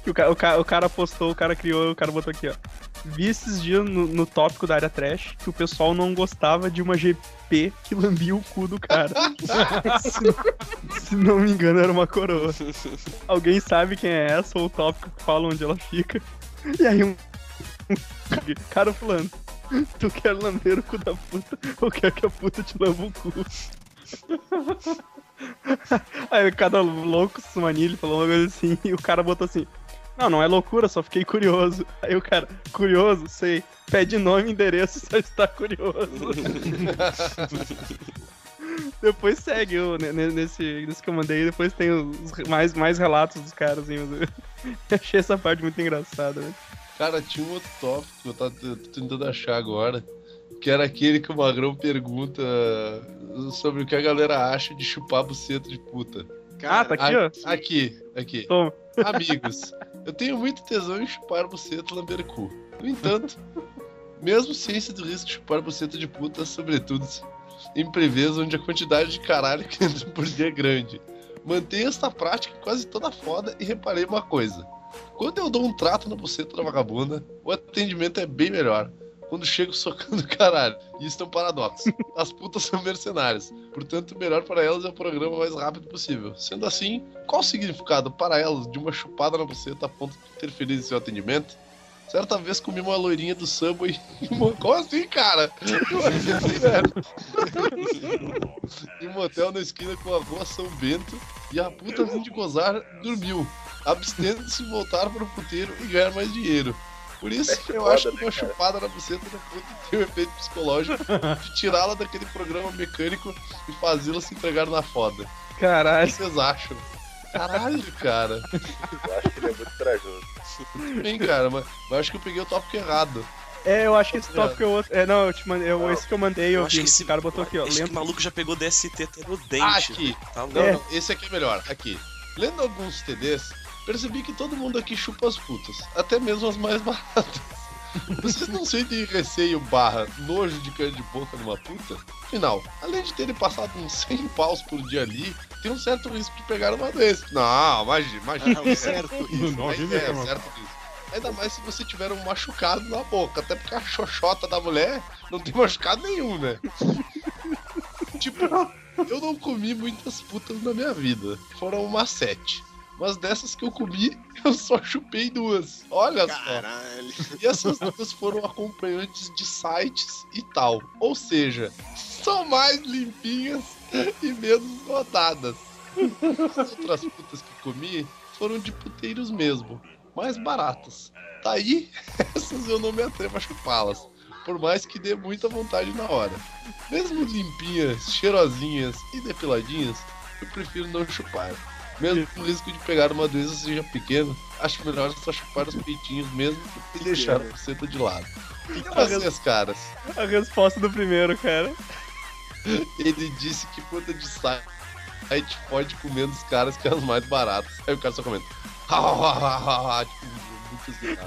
O cara, o, cara, o cara postou, o cara criou, o cara botou aqui, ó. Vi esses dias no, no tópico da área trash que o pessoal não gostava de uma GP que lambia o cu do cara. se, não, se não me engano, era uma coroa. Alguém sabe quem é essa ou o tópico que fala onde ela fica? E aí um. Cara fulano, tu quer lamber o cu da puta ou quer que a puta te lamba o cu? Aí cada louco sumanilho falou uma coisa assim, e o cara botou assim. Não, não é loucura, só fiquei curioso. Aí o cara, curioso, sei. Pede nome endereço, só está curioso. depois segue o, nesse, nesse que eu mandei, depois tem os mais, mais relatos dos caras. Assim, eu achei essa parte muito engraçada, né? Cara, tinha um outro tópico que eu tô tentando achar agora que era aquele que o Magrão pergunta sobre o que a galera acha de chupar buceta de puta. Ah, tá aqui, ó. Aqui, aqui. Toma. Amigos, eu tenho muito tesão em chupar buceta lamber cu. No entanto, mesmo ciência do risco de chupar buceta de puta, sobretudo em prevês onde a quantidade de caralho que entra por dia é grande. Mantenha esta prática quase toda foda e reparei uma coisa. Quando eu dou um trato na buceta da vagabunda, o atendimento é bem melhor quando chego socando caralho. E isso é um paradoxo. As putas são mercenárias. Portanto, o melhor para elas é o programa mais rápido possível. Sendo assim, qual o significado para elas de uma chupada na buceta a ponto de interferir em seu atendimento? Certa vez comi uma loirinha do Subway e. Como assim, cara? em um motel na esquina com a rua São Bento e a puta vindo de gozar dormiu, abstendo-se de voltar para o puteiro e ganhar mais dinheiro. Por isso, é eu acho que uma né, chupada na buceta da puta tem um efeito psicológico de tirá-la daquele programa mecânico e fazê-la se entregar na foda. Caralho. O que vocês acham? Caralho, cara. Eu acho que ele é muito corajoso. Bem, cara, mas, mas eu acho que eu peguei o tópico errado. É, eu acho que esse tópico é outro. É, não, eu te mandei, eu, esse que eu mandei, eu, eu vi. Esse cara botou aqui, ó. Lendo... o maluco já pegou DST até no dente. Ah, aqui. Tá não, é. não, esse aqui é melhor. Aqui. Lendo alguns TDs, percebi que todo mundo aqui chupa as putas, até mesmo as mais baratas. Vocês não sentem receio barra nojo de cair de boca numa puta? Afinal, além de terem passado uns 100 paus por dia ali, tem um certo risco de pegar uma doença. Não, imagina, imagina. Ah, é certo isso. Não, é, é, certo isso. Ainda mais se você tiver um machucado na boca, até porque a xoxota da mulher não tem machucado nenhum, né? tipo, eu não comi muitas putas na minha vida. Foram umas sete. Mas dessas que eu comi, eu só chupei duas. Olha Caralho. só. E essas duas foram acompanhantes de sites e tal. Ou seja, são mais limpinhas e menos rodadas. As outras putas que comi foram de puteiros mesmo, mais baratas. Daí, tá essas eu não me atrevo a chupá-las. Por mais que dê muita vontade na hora. Mesmo limpinhas, cheirosinhas e depiladinhas, eu prefiro não chupar. Mesmo o risco de pegar uma doença seja pequeno, acho melhor só chupar os peitinhos mesmo e deixar a buceta de lado. E vocês, caras? A resposta do primeiro, cara. Ele disse que puta de site pode comer dos caras que é as mais baratas. Aí o cara só comenta. tipo, muito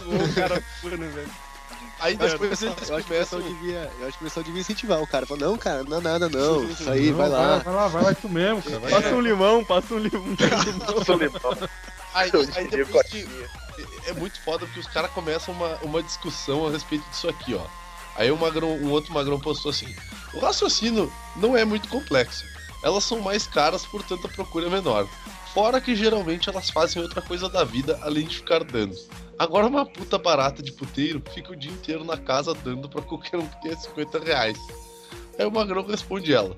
O cara puro, velho. Aí depois eles eu acho, começam... devia, eu acho que o pessoal devia incentivar o cara. Falar, não, cara, não é nada, não. Isso aí, não, vai lá. Vai lá, vai lá tu mesmo, cara. Vai passa um limão, passa um limão. passa um limão. Aí, aí depois que, é muito foda porque os caras começam uma, uma discussão a respeito disso aqui, ó. Aí um, magrão, outro magrão postou assim: o raciocínio não é muito complexo. Elas são mais caras, portanto a procura é menor. Fora que geralmente elas fazem outra coisa da vida além de ficar dando. Agora uma puta barata de puteiro fica o dia inteiro na casa dando pra qualquer um que tenha 50 reais. Aí o Magrão responde ela: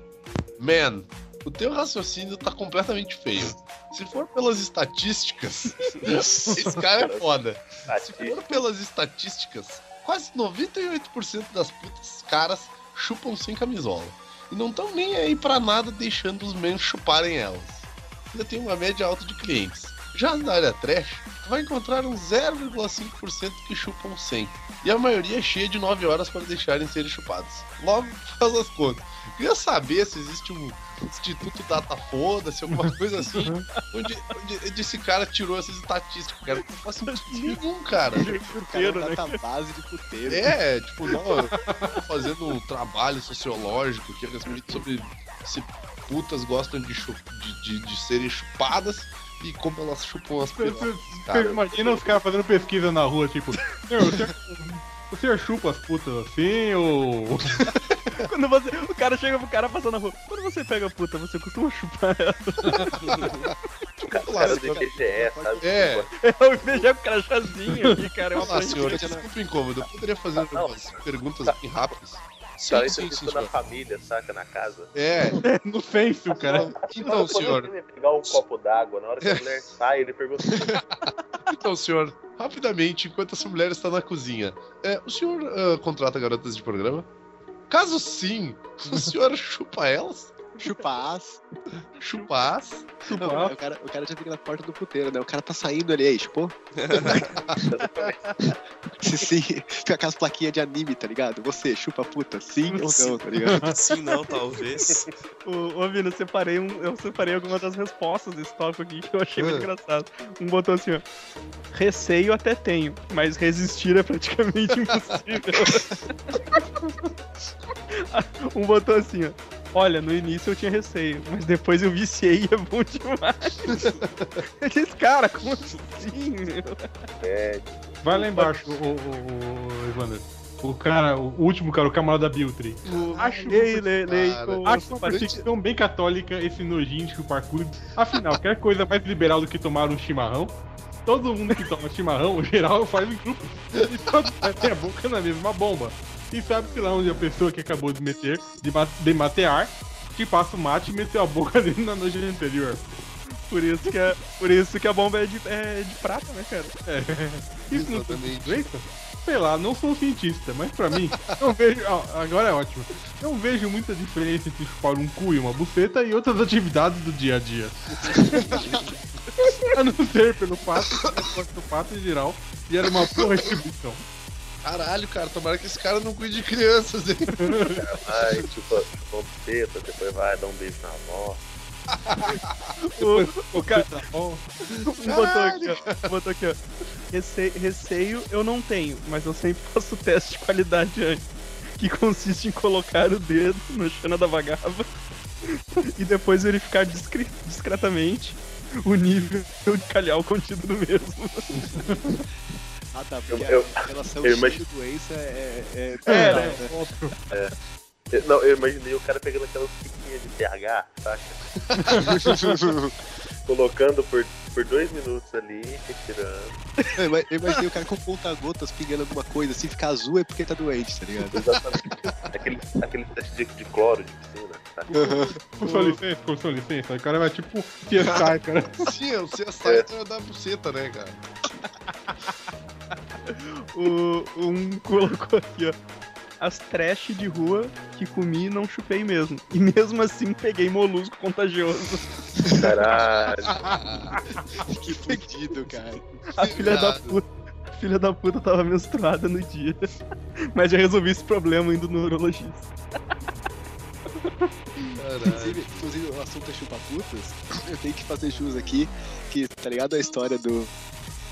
Man, o teu raciocínio tá completamente feio. Se for pelas estatísticas, esse cara é foda. Se for pelas estatísticas, quase 98% das putas caras chupam sem camisola. E não estão nem aí pra nada deixando os mens chuparem elas ainda tem uma média alta de clientes. Já na área trash, vai encontrar um 0,5% que chupam 100. E a maioria é cheia de 9 horas para deixarem serem chupados. Logo, faz as contas. Queria saber se existe um Instituto Data Foda-se, alguma coisa assim, onde, onde, esse cara tirou essas estatísticas, cara. Não faz sentido nenhum, cara. Puteiro, né? base de puteiro. É, tipo, não, fazendo um trabalho sociológico que a respeito sobre se putas gostam de, de, de, de serem chupadas e como elas chupam as Você- você- cara. Imagina os caras fazendo pesquisa na rua, tipo, "Senhor, o senhor, o senhor chupa as putas assim ou. Quando você, o cara chega pro cara passando na rua. Quando você pega a puta, você costuma chupar ela. O ca- o cara do IBGE, sabe? É. Eu vejo o crachazinho aqui, cara. é uma Olá, senhor, desculpa o incômodo. Eu poderia fazer Não. umas perguntas bem rápidas? Sim, Cara, sim, isso sim, na senhor. família, saca? Na casa. É, no censo, cara. então, senhor. ele pegar um copo d'água, na hora que a mulher sai, ele pergunta Então, senhor, rapidamente, enquanto essa mulher está na cozinha, é, o senhor ah, contrata garotas de programa? Caso sim, o senhor chupa elas? Chupaz. Chupas? Não, o, cara, o cara já fica na porta do puteiro, né? O cara tá saindo ali aí, chupou? Se sim, fica aquelas plaquinhas de anime, tá ligado? Você, chupa puta, sim ou não, tá ligado? Sim, não, talvez. Ô, ô Vino, eu separei, um, eu separei algumas das respostas desse tópico aqui que eu achei muito Ah. engraçado. Um botou assim, ó. Receio até tenho, mas resistir é praticamente impossível. um botou assim, ó. Olha, no início eu tinha receio, mas depois eu viciei e é bom demais. Eu disse, cara, como assim? meu?" é, Vai lá embaixo, o, o, o Evander. O cara, o último cara, o camarada Biltri. Acho Lei, lei, lei. Cara, com- Acho uma percepção bem católica esse nojinho de chupar cu. Afinal, quer coisa mais liberal do que tomar um chimarrão? Todo mundo que toma chimarrão, em geral, faz em grupo. E todos metem a boca na mesma bomba. E sabe-se lá onde a pessoa que acabou de meter, de, de matear, que passa o mate e meteu a boca dele na noite anterior. Por isso que, é, por isso que a bomba é de, é de prata, né, cara? É. Isso não tem Exatamente. doença? Sei lá, não sou cientista, mas pra mim, não vejo. ó, agora é ótimo. Não vejo muita diferença entre chupar um cu e uma buceta e outras atividades do dia a dia. a não ser pelo fato do pato em geral e era uma boa restribuição. Caralho, cara, tomara que esse cara não cuide de crianças, hein? vai, chupa, chupa um teta, depois vai dar um beijo na avó. O, o cara Tá bom? um botou aqui, ó. Botou aqui, ó. Rece- receio eu não tenho, mas eu sempre faço teste de qualidade antes. Que consiste em colocar o dedo no chão da vagaba e depois verificar discre- discretamente o nível de calhau contido no mesmo. Ah, tá, porque Eu- a relação eu imagi- cheiro-doença é... é, É, é, né? Eu- Não, eu imaginei o cara pegando aquelas piquinhas de pH, saca? Colocando por, por dois minutos ali, retirando. Eu ima- eu imaginei o cara com ponta-gotas pingando alguma coisa, assim, ficar azul é porque tá doente, tá ligado? Exatamente. aquele, aquele teste de, de cloro de piscina, saca? Com sua licença, com sua licença. O cara vai tipo fiestar, cara. Sim, o CSI é da buceta, né, cara? O, um colocou aqui, ó. As trash de rua que comi não chupei mesmo. E mesmo assim peguei molusco contagioso. Caralho. que fudido, cara. A filha da puta. A filha da puta tava menstruada no dia. Mas já resolvi esse problema indo no urologista. Caralho. Inclusive, inclusive, o assunto é chupa-putas, eu tenho que fazer jus aqui, que, tá ligado a história do...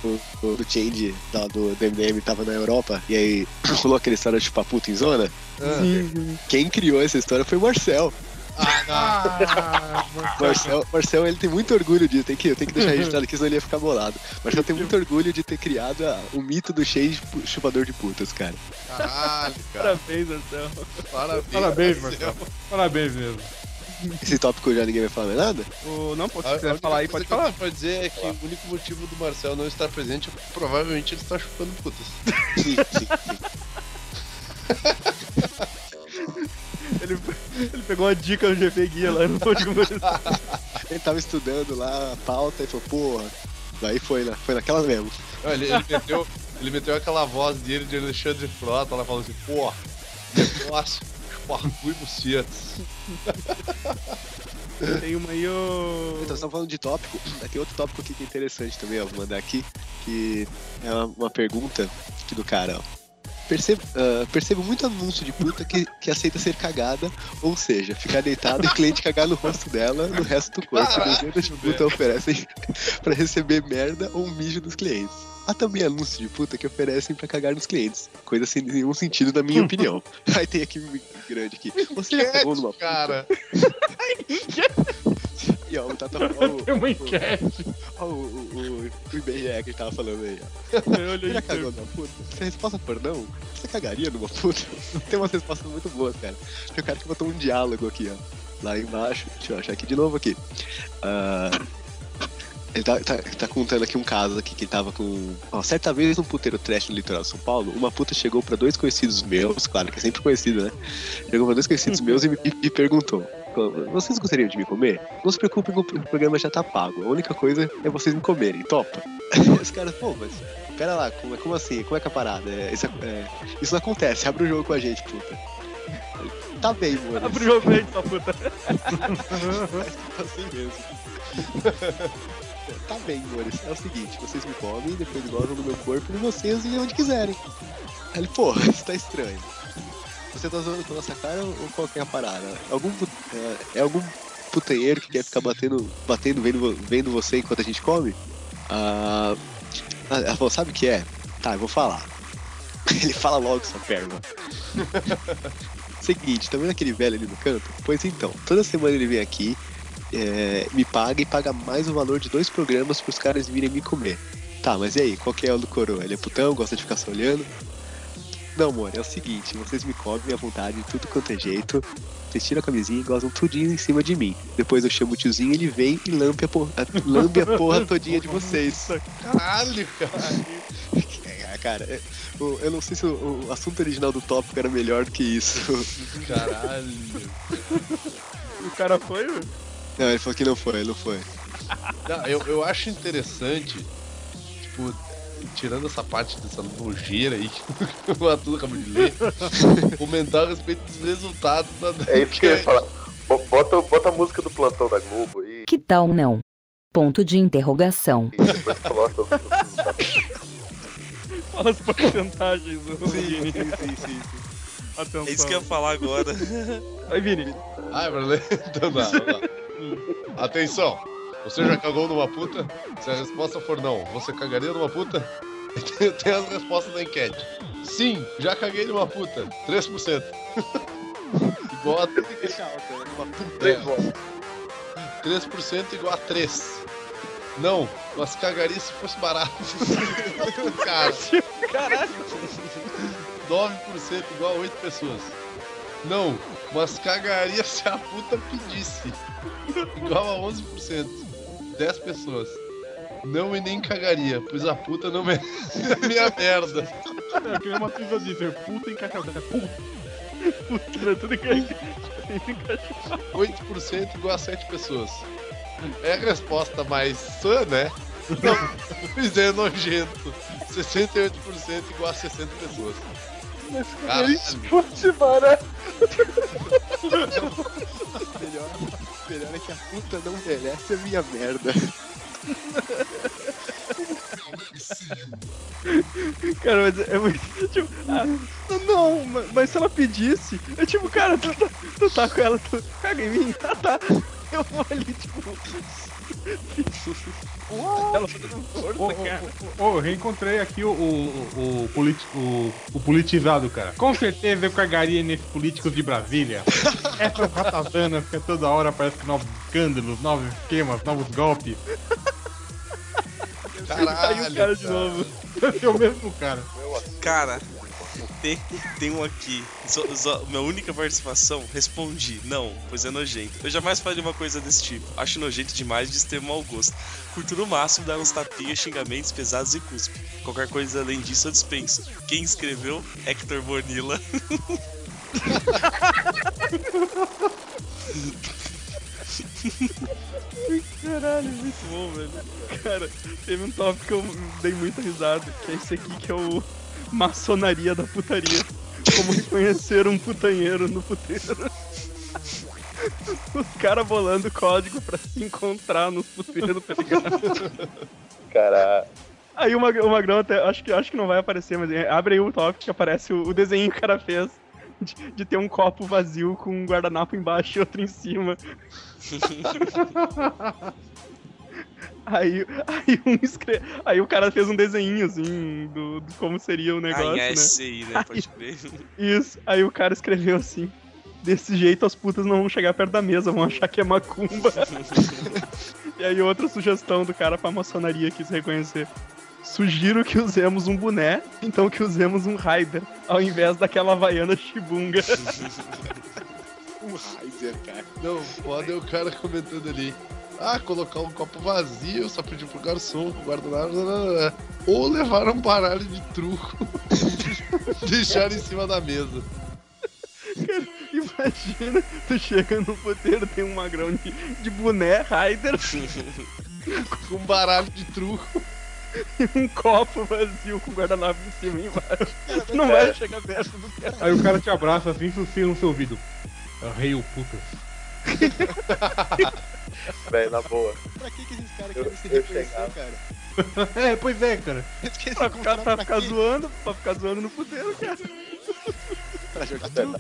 Do, do Change, do, do MDM, tava na Europa, e aí rolou aquela história de chupa-puta em zona. Ah. Quem criou essa história foi o Marcel. Ah, Marcel, Marcel, ele tem muito orgulho de tem que Eu tenho que deixar registrado aqui, senão ele ia ficar bolado. Marcel tem muito orgulho de ter criado a- o mito do Change chupador de putas, cara. Caralho, cara. Parabéns, Marcelo. Parabéns. Parabéns, Marcelo. Parabéns mesmo. Esse tópico já ninguém vai falar mais nada? O- Não, pô, se A, quiser falar aí, pode que falar. pra dizer é que o único motivo do Marcel não estar presente é porque provavelmente ele está chupando putas. Sim, sim, sim. Ele, ele pegou uma dica no GP Guia lá no último. Ele tava estudando lá a pauta e falou, porra. Daí foi, na, foi naquela mesmo. Não, Ele, ele meteu, ele meteu aquela voz dele de Alexandre Frota, ela falou assim, porra, negócio, cu e bucetas. Tem uma aí, ô. Então, estamos falando de tópico. Tem outro tópico aqui que é interessante também, ó. Vou mandar aqui. Que é uma, pergunta aqui do cara, ó. Percebo, ah, percebo muito anúncio de puta que, que aceita ser cagada, ou seja, ficar deitado e o cliente cagar no rosto dela no resto do corpo. Caralho, Dezenas de puta oferecem pra receber merda ou mijo dos clientes. Há também anúncios de puta que oferecem pra cagar nos clientes. Coisa sem nenhum sentido, na minha opinião. Aí tem aqui um grande aqui. Você já cagou numa puta? Cara, E ó, o Tata ó, o- Tem uma enquete. Olha o, o, o IBGE que tava falando aí, ó. Você já cagou numa puta? Se a resposta for não, você cagaria numa puta? Tem umas respostas muito boas, cara. Tem um cara que botou um diálogo aqui, ó. Lá embaixo. Deixa eu achar aqui de novo aqui. Uh, ele tá, tá, tá, contando aqui um caso aqui que tava com. Ó, certa vez num puteiro trash no litoral de São Paulo, uma puta chegou pra dois conhecidos meus, claro que é sempre conhecido, né? Chegou pra dois conhecidos meus e me, e perguntou: Vocês gostariam de me comer? Não se preocupem, o programa já tá pago. A única coisa é vocês me comerem, topa. Os caras, pô, mas pera lá, como, como assim? Como é que é a parada? É, isso, é, isso não acontece, abre o jogo com a gente, puta. Tá bem, mano. Abre o jogo com a gente, sua puta. assim mesmo. tá bem, amores. É o seguinte, vocês me comem, depois gozam do meu corpo e vocês e onde quiserem. Aí ele, pô, isso tá estranho. Você tá zoando com a nossa cara ou qual que é a parada? Algum, é, é algum putanheiro que quer ficar batendo, batendo vendo, vendo você enquanto a gente come? Ah, ela falou, sabe o que é? Tá, eu vou falar. Ele fala logo, sua perna. Seguinte, tá vendo aquele velho ali no canto? Pois então, toda semana ele vem aqui, é, me paga e paga mais o valor de dois programas pros caras virem me comer. Tá, mas e aí, qual que é o do coroa? Ele é putão, gosta de ficar se olhando? Não, amor, é o seguinte, vocês me comem à vontade de tudo quanto é jeito. Vocês tiram a camisinha e gozam tudinho em cima de mim. Depois eu chamo o tiozinho, ele vem e lambe a porra, lambe a porra todinha de vocês. Caralho, cara. É, cara, é, eu não sei se o, o assunto original do tópico era melhor do que isso. Caralho. o cara foi? Não, ele falou que não foi, ele não foi. Não, eu, eu acho interessante, tipo, tirando essa parte dessa nojeira aí que o Arthur acabou de ler, comentar a respeito dos resultados da. É isso que eu ia falar. Bota, bota a música do plantão da Globo aí. Que tal não? Ponto de interrogação. Fala as porcentagens do Vini. Sim, sim, sim. Atenção. É isso que eu ia falar agora. Aí, Vini. Ah, é pra ler? Então dá, dá. Atenção! Você já cagou numa puta? Se a resposta for não, você cagaria numa puta? Tem as respostas da enquete. Sim, já caguei numa puta. 3%. igual a. Três votos. 3% igual a 3. Não, mas cagaria se fosse barato. Cara, Caralho. 9% igual a 8 pessoas. Não, mas cagaria se a puta pedisse. Igual a 11%. 10 pessoas. Não e nem cagaria, pois a puta não merece a minha merda. É que nem uma coisa dizer, puta encaixada. Puta. Puta, tudo que 8% igual a 7 pessoas. É a resposta mais sã, né? Não, pois é nojento. 68% igual a 60 pessoas. Caralho. Putz, barato. Melhor, melhor é que a puta não merece a minha merda. Cara, mas é muito. Tipo, ah, não, mas- se ela pedisse, é tipo, cara, tu tá, tu tá com ela, tu caga em mim, tá, tá. Eu vou ali, tipo. Ela força, cara. ô, eu reencontrei aqui o, o, o, politi- o- o politizado, cara. Com certeza eu cagaria nesses políticos de Brasília. Essas ratazanas que toda hora aparecem novos escândalos, novos esquemas, novos golpes. Aí o cara de novo. É o mesmo cara. Cara, tem, tem um aqui. Minha única participação, respondi. Não, pois é nojento. Eu jamais faria uma coisa desse tipo. Acho nojento demais de extremo mau gosto. Curto no máximo dar uns tapinhas, xingamentos pesados e cuspe. Qualquer coisa além disso eu dispenso. Quem escreveu? Hector Bonilla. Caralho, muito bom, velho. Cara, teve um tópico que eu dei muita risada, que é esse aqui que é o maçonaria da putaria. Como reconhecer um putanheiro no puteiro. Os caras bolando código pra se encontrar nos puteiros, tá ligado? Caralho. Aí o, Mag o Magrão até, acho que, acho que não vai aparecer, mas abre aí o tópico que aparece o, o desenho que o cara fez de, de ter um copo vazio com um guardanapo embaixo e outro em cima. Aí, aí, um escre... aí o cara fez um desenho assim do, do como seria o negócio, ah, em né? SCI, né? Pode crer. Isso. Aí o cara escreveu assim: Desse jeito as putas não vão chegar perto da mesa, vão achar que é macumba. E aí outra sugestão do cara pra maçonaria quis reconhecer. Sugiro que usemos um boné, então que usemos um Raider, ao invés daquela Havaiana chibunga. Um Raider, cara. Não, foda é o cara comentando ali. Ah, colocar um copo vazio, só pedir pro garçom, pro guardanapo. Ou levar um baralho de truco. deixar em cima da mesa. Imagina, tu chega no puteiro, tem um magrão de, de boné, Raider, Com um baralho de truco. e um copo vazio com guardanapo em cima e embaixo. Não vai chegar perto do cara. Aí o cara te abraça assim, sussurra no seu ouvido. É Rei o putas. Velho, na boa. Pra que, que esses caras Eu- querem se eu reconhecer, cara? É, pois é, cara. Pra ficar, pra ficar zoando, pra ficar zoando no puteiro, cara. Pra jogar truco.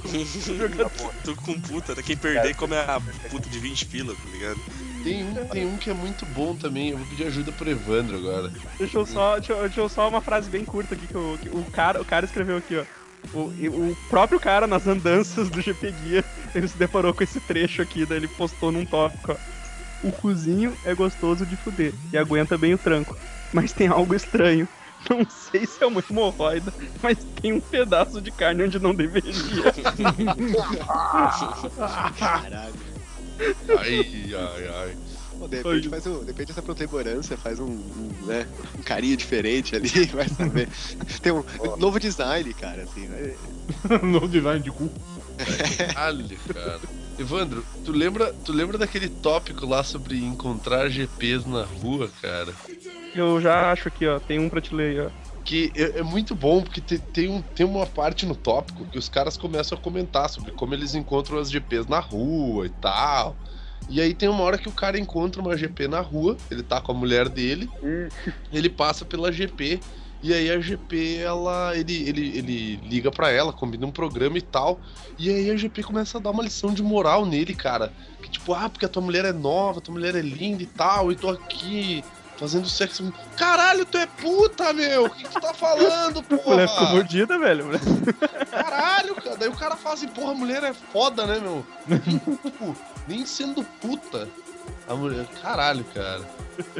Tô com puta, né? Quem perder come a puta de 20 pila, tá ligado? Tem um, tem um que é muito bom também. Eu vou pedir ajuda pro Evandro agora. Deixa eu só, deixa, eu- deixa eu só uma frase bem curta aqui que, o- que o, cara, o cara escreveu aqui, ó. O, o próprio cara nas andanças do GP Guia, ele se deparou com esse trecho aqui, daí ele postou num tópico, ó. O cozinho é gostoso de fuder e aguenta bem o tranco, mas tem algo estranho. Não sei se é uma hemorroida, mas tem um pedaço de carne onde não deveria. Caralho. Ai, ai, ai. Pô, de repente faz um. De repente essa protuberância faz um, um, né, um carinho diferente ali, vai saber. Tem um novo design, cara, assim, né? no design de cu. Caralho, cara. Evandro, tu lembra, tu lembra daquele tópico lá sobre encontrar GPs na rua, cara? Eu já acho aqui, ó, tem um pra te ler aí, ó. Que é, é muito bom, porque te- tem, um, tem uma parte no tópico que os caras começam a comentar sobre como eles encontram as GPs na rua e tal. E aí tem uma hora que o cara encontra uma GP na rua, ele tá com a mulher dele, ele passa pela GP, e aí a GP, ela. ele, ele, ele liga pra ela, combina um programa e tal. E aí a GP começa a dar uma lição de moral nele, cara. Que tipo, ah, porque a tua mulher é nova, tua mulher é linda e tal, e tô aqui fazendo sexo. Caralho, tu é puta, meu! O que, tu tá falando, A mulher ficou porra? mordida, velho. Caralho, cara. Daí o cara fala assim, porra, a mulher é foda, né, meu? tipo, nem sendo puta. A mulher. Caralho, cara.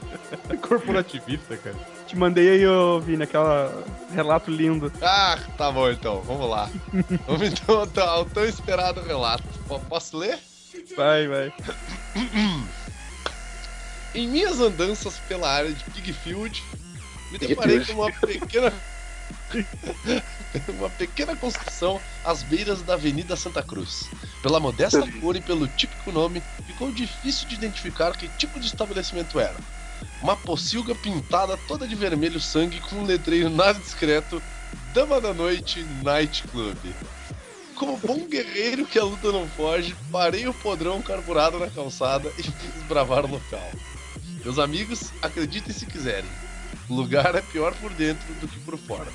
Corporativista, cara. Te mandei aí, ô Vini, aquela relato lindo. Ah, tá bom então, vamos lá. Vamos então ao tão- ao tão esperado relato. Po- Posso ler? Vai, vai. Em minhas andanças pela área de Pigfield, me deparei com uma pequena. uma pequena construção às beiras da Avenida Santa Cruz. Pela modesta cor e pelo típico nome, ficou difícil de identificar que tipo de estabelecimento era. Uma pocilga pintada toda de vermelho sangue com um letreiro nada discreto: Dama da Noite Night Club. Como bom guerreiro que a luta não foge, parei o podrão carburado na calçada e fui desbravar o local. Meus amigos, acreditem se quiserem. O lugar é pior por dentro do que por fora.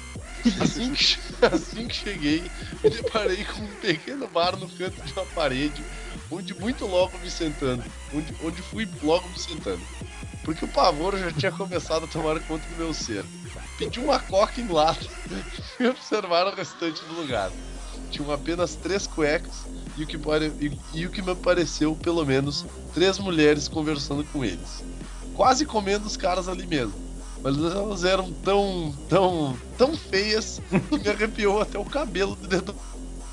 Assim que, assim que cheguei, me deparei com um pequeno bar no canto de uma parede, onde muito logo me sentando. Onde, onde fui logo me sentando. Porque o pavor já tinha começado a tomar conta do meu ser. Pedi uma coca em lata e observar o restante do lugar. Tinham apenas três cuecas e o, que pare... e, e o que me pareceu, pelo menos, três mulheres conversando com eles. Quase comendo os caras ali mesmo. Mas elas eram tão, tão, tão feias que me arrepiou até o cabelo do dedo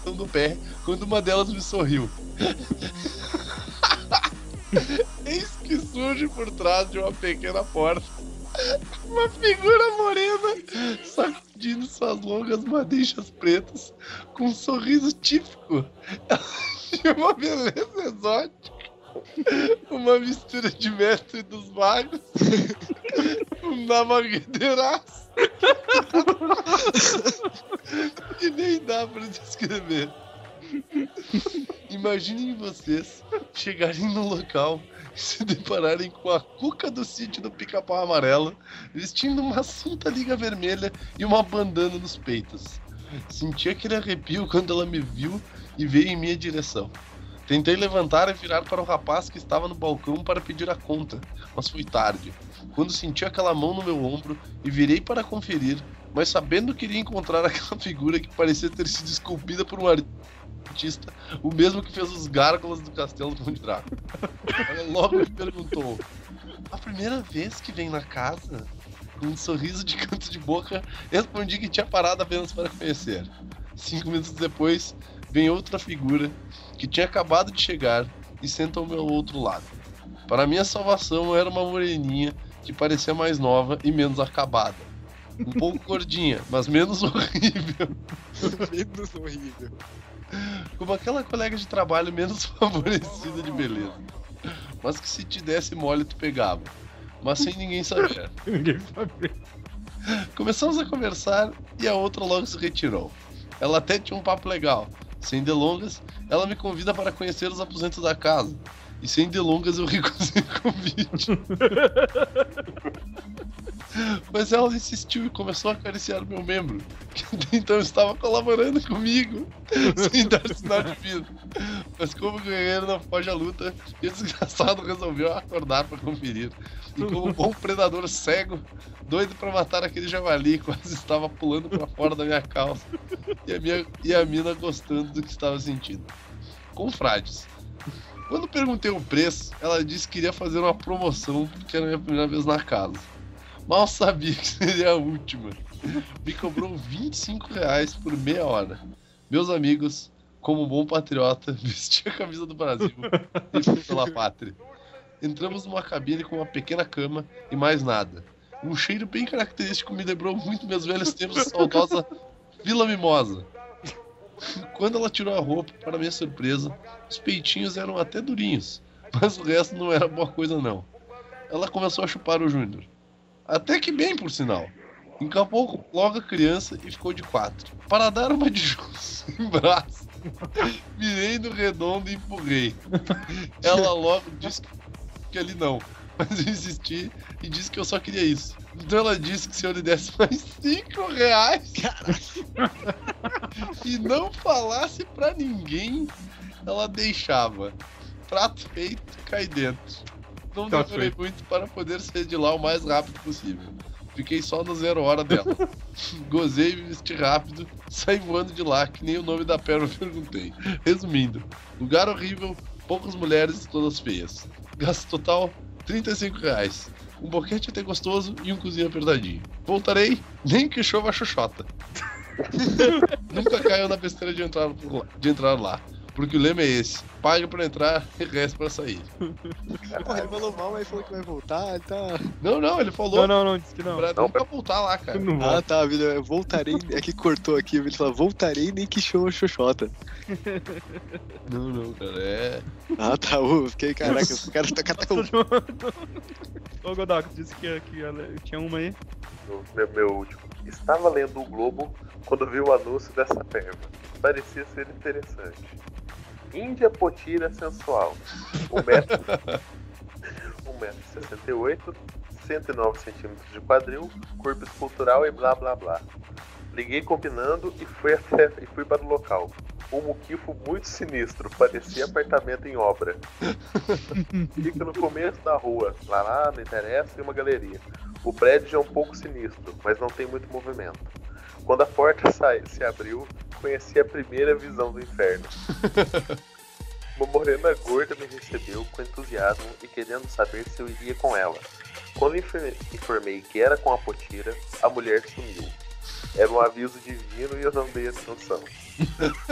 do pé quando uma delas me sorriu. Eis que surge por trás de uma pequena porta uma figura morena sacudindo suas longas madeixas pretas com um sorriso típico de uma beleza exótica. Uma mistura de mestre dos magos um namagueiraço que nem dá pra descrever. Imaginem vocês chegarem no local e se depararem com a cuca do sítio do pica-pau amarelo, vestindo uma cinta liga vermelha e uma bandana nos peitos. Senti aquele arrepio quando ela me viu e veio em minha direção. Tentei levantar e virar para o rapaz que estava no balcão para pedir a conta, mas foi tarde. Quando senti aquela mão no meu ombro e virei para conferir, mas sabendo que iria encontrar aquela figura que parecia ter sido esculpida por um artista, o mesmo que fez os gárgulas do castelo do Conde. Ela logo me perguntou: A primeira vez que vem na casa, com um sorriso de canto de boca, respondi que tinha parado apenas para conhecer. Cinco minutos depois, vem outra figura que tinha acabado de chegar e senta ao meu outro lado. Para minha salvação, era uma moreninha que parecia mais nova e menos acabada. Um pouco gordinha, mas menos horrível. Menos horrível. Como aquela colega de trabalho menos favorecida de beleza. Mas que se te desse mole, tu pegava. Mas sem ninguém saber. Ninguém sabe. Começamos a conversar e a outra logo se retirou. Ela até tinha um papo legal. Sem delongas, ela me convida para conhecer os aposentos da casa. E sem delongas eu recusei o convite. Mas ela insistiu e começou a acariciar meu membro, que então estava colaborando comigo, sem dar sinal de vida. Mas como o guerreiro não foge à luta, o desgraçado resolveu acordar para conferir. E como um bom predador cego, doido para matar aquele javali, quase estava pulando para fora da minha calça. E a, minha, e a mina gostando do que estava sentindo. Confrades. Quando perguntei o preço, ela disse que iria fazer uma promoção porque era a minha primeira vez na casa. Mal sabia que seria a última. Me cobrou 25 reais por meia hora. Meus amigos, como bom patriota, vesti a camisa do Brasil e fui pela pátria. Entramos numa cabine com uma pequena cama e mais nada. Um cheiro bem característico me lembrou muito meus velhos tempos saudosa Vila Mimosa. Quando ela tirou a roupa, para minha surpresa, os peitinhos eram até durinhos, mas o resto não era boa coisa não. Ela começou a chupar o Júnior. Até que bem, por sinal. Encapou logo a criança e ficou de quatro. Para dar uma de jus em braço, virei no redondo e empurrei. Ela logo disse que ali não, mas eu insisti e disse que eu só queria isso. Então ela disse que se eu lhe desse mais cinco reais e não falasse pra ninguém, ela deixava. Prato feito, cai dentro. Não Tá demorei feito. muito para poder sair de lá o mais rápido possível. Fiquei só no zero hora dela. Gozei, me vesti rápido, saí voando de lá, que nem o nome da pérola perguntei. Resumindo, lugar horrível, poucas mulheres, todas feias. Gasto total, 35 reais. Um boquete até gostoso e um cozinho apertadinho. Voltarei, nem que chova a xoxota. Nunca caiu na besteira de entrar, de entrar lá. Porque o lema é esse: pague pra entrar e resta pra sair. Porra, ele falou mal, mas falou que vai voltar, ele tá. Não, não, ele falou Não, não, não, disse que não. pra, Não, nunca voltar lá, cara. Não Ah, volta. tá, vida. Eu voltarei. É que cortou aqui, ele falou, voltarei nem que show Xoxota. Não, não, cara, é. Ah, tá, uh, fiquei, caraca, o cara tá, tá com. Ô Godok, disse que, que ela- tinha uma aí. Meu, meu último. Estava lendo o Globo quando vi o anúncio dessa perna. Parecia ser interessante. Índia Potira Sensual. 1,68m, 109 centímetros de quadril, corpo escultural e blá blá blá. Liguei combinando e fui até e fui para o local. Um muquifo muito sinistro, parecia apartamento em obra. Fica no começo da rua, lá lá, não interessa, e uma galeria. O prédio já é um pouco sinistro, mas não tem muito movimento. Quando a porta sai, se abriu, conheci a primeira visão do inferno. Uma morena gorda me recebeu com entusiasmo e querendo saber se eu iria com ela. Quando infor- informei que era com a potira, a mulher sumiu. Era um aviso divino e eu não dei atenção.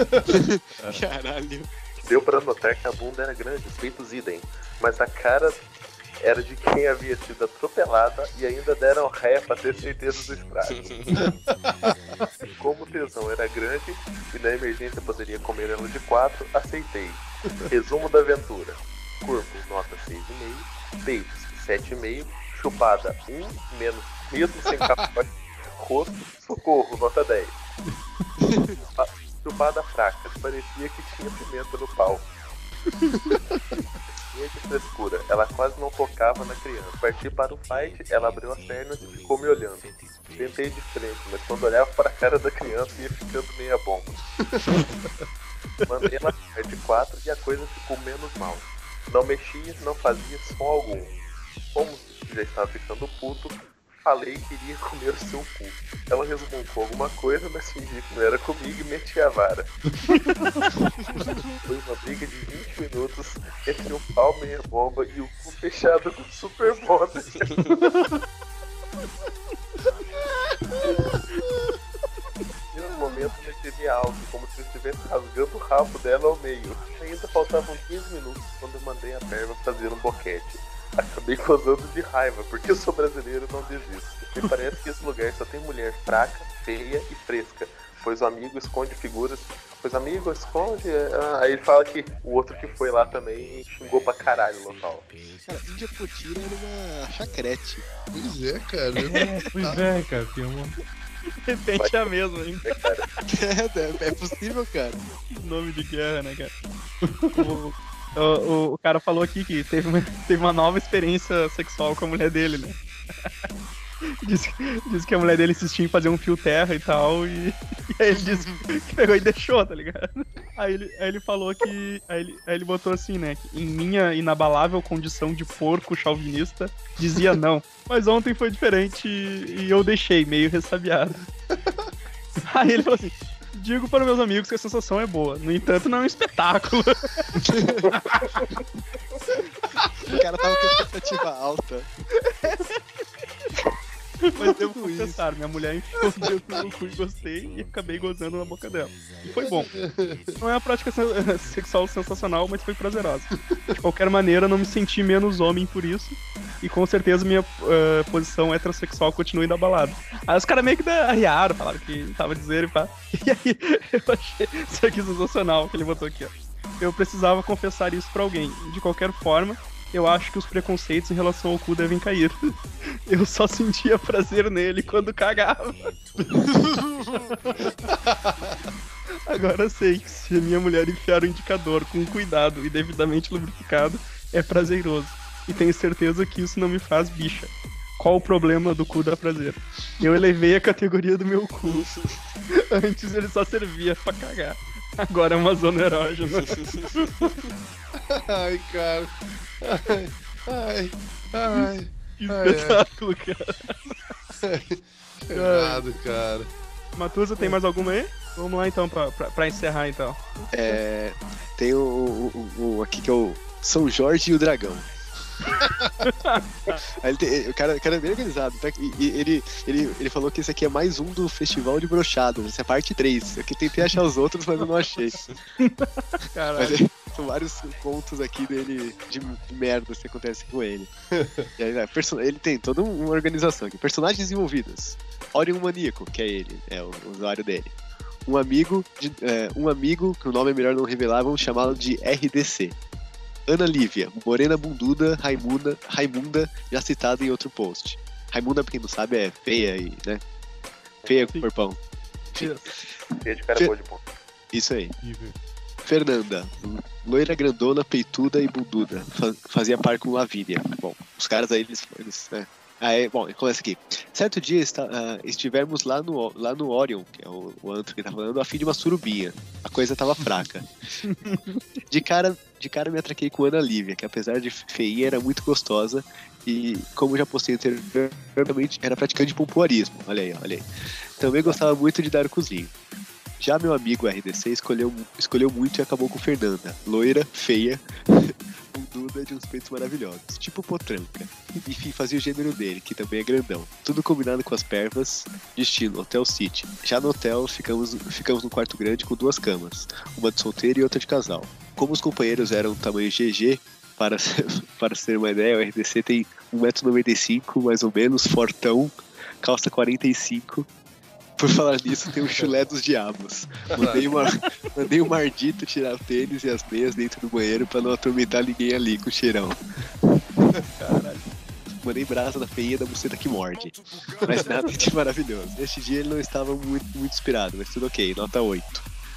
Caralho. Deu para notar que a bunda era grande, os peitos idem, mas a cara era de quem havia sido atropelada e ainda deram ré para ter certeza do estrago. Como o tesão era grande e na emergência poderia comer ela de quatro, aceitei. Resumo da aventura: corpo nota 6,5, peitos 7,5, chupada 1, menos mesmo sem capote, rosto, socorro, nota 10. Chupa- Chupada fraca, parecia que tinha pimenta no pau. Cheia de frescura, ela quase não tocava na criança. Parti para o fight, ela abriu as pernas e ficou me olhando. Tentei de frente, mas quando olhava para a cara da criança ia ficando meia bomba. Mandei ela de quatro e a coisa ficou menos mal. Não mexia, não fazia som algum. Como já estava ficando puto, falei que iria comer o seu cu. Ela resmungou alguma coisa, mas fingi que não era comigo e meti a vara. Foi uma briga de 20 minutos entre o pau meia bomba e o cu fechado com super. E no momento recebi algo, como se eu estivesse rasgando o rabo dela ao meio. Ainda faltavam 15 minutos quando eu mandei a perna fazer um boquete. Acabei gozando de raiva, porque eu sou brasileiro e não desisto. Me parece que esse lugar só tem mulher fraca, feia e fresca. Pois o amigo esconde figuras. Pois o amigo esconde. ah, aí ele fala que o outro que foi lá também xingou pra caralho o local. Cara, Índia Potira era uma chacrete. Pois é, cara. É, pois é, cara, tem uma. De repente é a mesma, hein? Cara? É, é possível, cara. Nome de guerra, né, cara? O, o, o- cara falou aqui que teve uma, teve uma nova experiência sexual com a mulher dele, né? Diz, diz que a mulher dele insistia em fazer um fio terra e tal, e, e aí ele disse que pegou e deixou, tá ligado? Aí ele, aí ele falou que. Aí ele, aí ele botou assim, né? Em minha inabalável condição de porco chauvinista, dizia não. Mas ontem foi diferente e eu deixei, meio ressabiado. Aí ele falou assim: digo para meus amigos que a sensação é boa. No entanto, não é um espetáculo. O cara tava com expectativa alta. Mas devo confessar, minha mulher enfiou o dedo no cu e gostei e acabei gozando na boca dela. E foi bom. Não é uma prática se- sexual sensacional, mas foi prazerosa. De qualquer maneira, não me senti menos homem por isso. E com certeza minha eh, posição heterossexual continua inabalada. Aí os caras meio que arriaram, falaram que tava dizendo e pá. E aí eu achei isso aqui sensacional que ele botou aqui, ó. Eu precisava confessar isso pra alguém. De qualquer forma, eu acho que os preconceitos em relação ao cu devem cair. Eu só sentia prazer nele quando cagava. Agora sei que se a minha mulher enfiar o indicador com cuidado e devidamente lubrificado, é prazeroso. E tenho certeza que isso não me faz bicha. Qual o problema do cu dar prazer? Eu elevei a categoria do meu cu. Antes ele só servia pra cagar. Agora é uma zona erógena. Ai, cara. Ai, ai, ai. Que Ai, ai. espetáculo, cara. Errado, cara. Matusa, tem mais alguma aí? Vamos lá então, pra, pra, pra encerrar então. É, tem o- o- o- aqui que é o São Jorge e o Dragão. Tem- o, cara, o cara é bem organizado. tá? E, e ele, ele, ele falou que esse aqui é mais um do Festival de Brochadas. Essa é parte 3. Eu aqui tentei achar os outros, mas eu não achei. Caralho. Mas são vários contos aqui dele de, merda que acontece com ele. Aí, né, ele tem toda uma organização aqui. Personagens envolvidos. Orion Maníaco, que é ele, é o usuário dele. Um amigo, de- é, um amigo, que o nome é melhor não revelar, vamos chamá-lo de RDC. Ana Lívia, morena bunduda, Raimunda, Raimunda, já citada em outro post. Raimunda, pra quem não sabe, é feia e, né? Feia com corpão. Cheio de cara Fe- boa de bom. Isso aí. Fernanda, loira grandona, peituda e bunduda. Fa- Fazia par com Lavínia. Bom, os caras aí, eles. eles né? Aí, bom, começa aqui. Certo dia está, ah, estivemos lá no, lá no Orion, que é o, o antro que tá falando, a fim de uma surubinha. A coisa tava fraca. De cara, de cara me atraquei com Ana Lívia, que apesar de feia era muito gostosa e, como já postei anteriormente, era praticante de pompoarismo. Olha aí, olha aí. Também gostava muito de dar o cozinho. Já meu amigo RDC escolheu, escolheu muito e acabou com Fernanda. Loira, feia, bunduda de uns peitos maravilhosos. Tipo potranca. Enfim, fazia o gênero dele, que também é grandão. Tudo combinado com as pervas, de estilo Hotel City. Já no hotel, ficamos, ficamos num quarto grande com duas camas. Uma de solteiro e outra de casal. Como os companheiros eram tamanho GG, para, para ser uma ideia, o RDC tem 1,95m, mais ou menos, fortão, calça 45 por falar nisso, tem o chulé dos diabos. Mandei, uma, mandei o Mardito tirar o tênis e as meias dentro do banheiro pra não atormentar ninguém ali com o cheirão. Mandei brasa da feia da buceta que morde. Mas nada de maravilhoso. Neste dia ele não estava muito, muito inspirado, mas tudo ok, nota 8.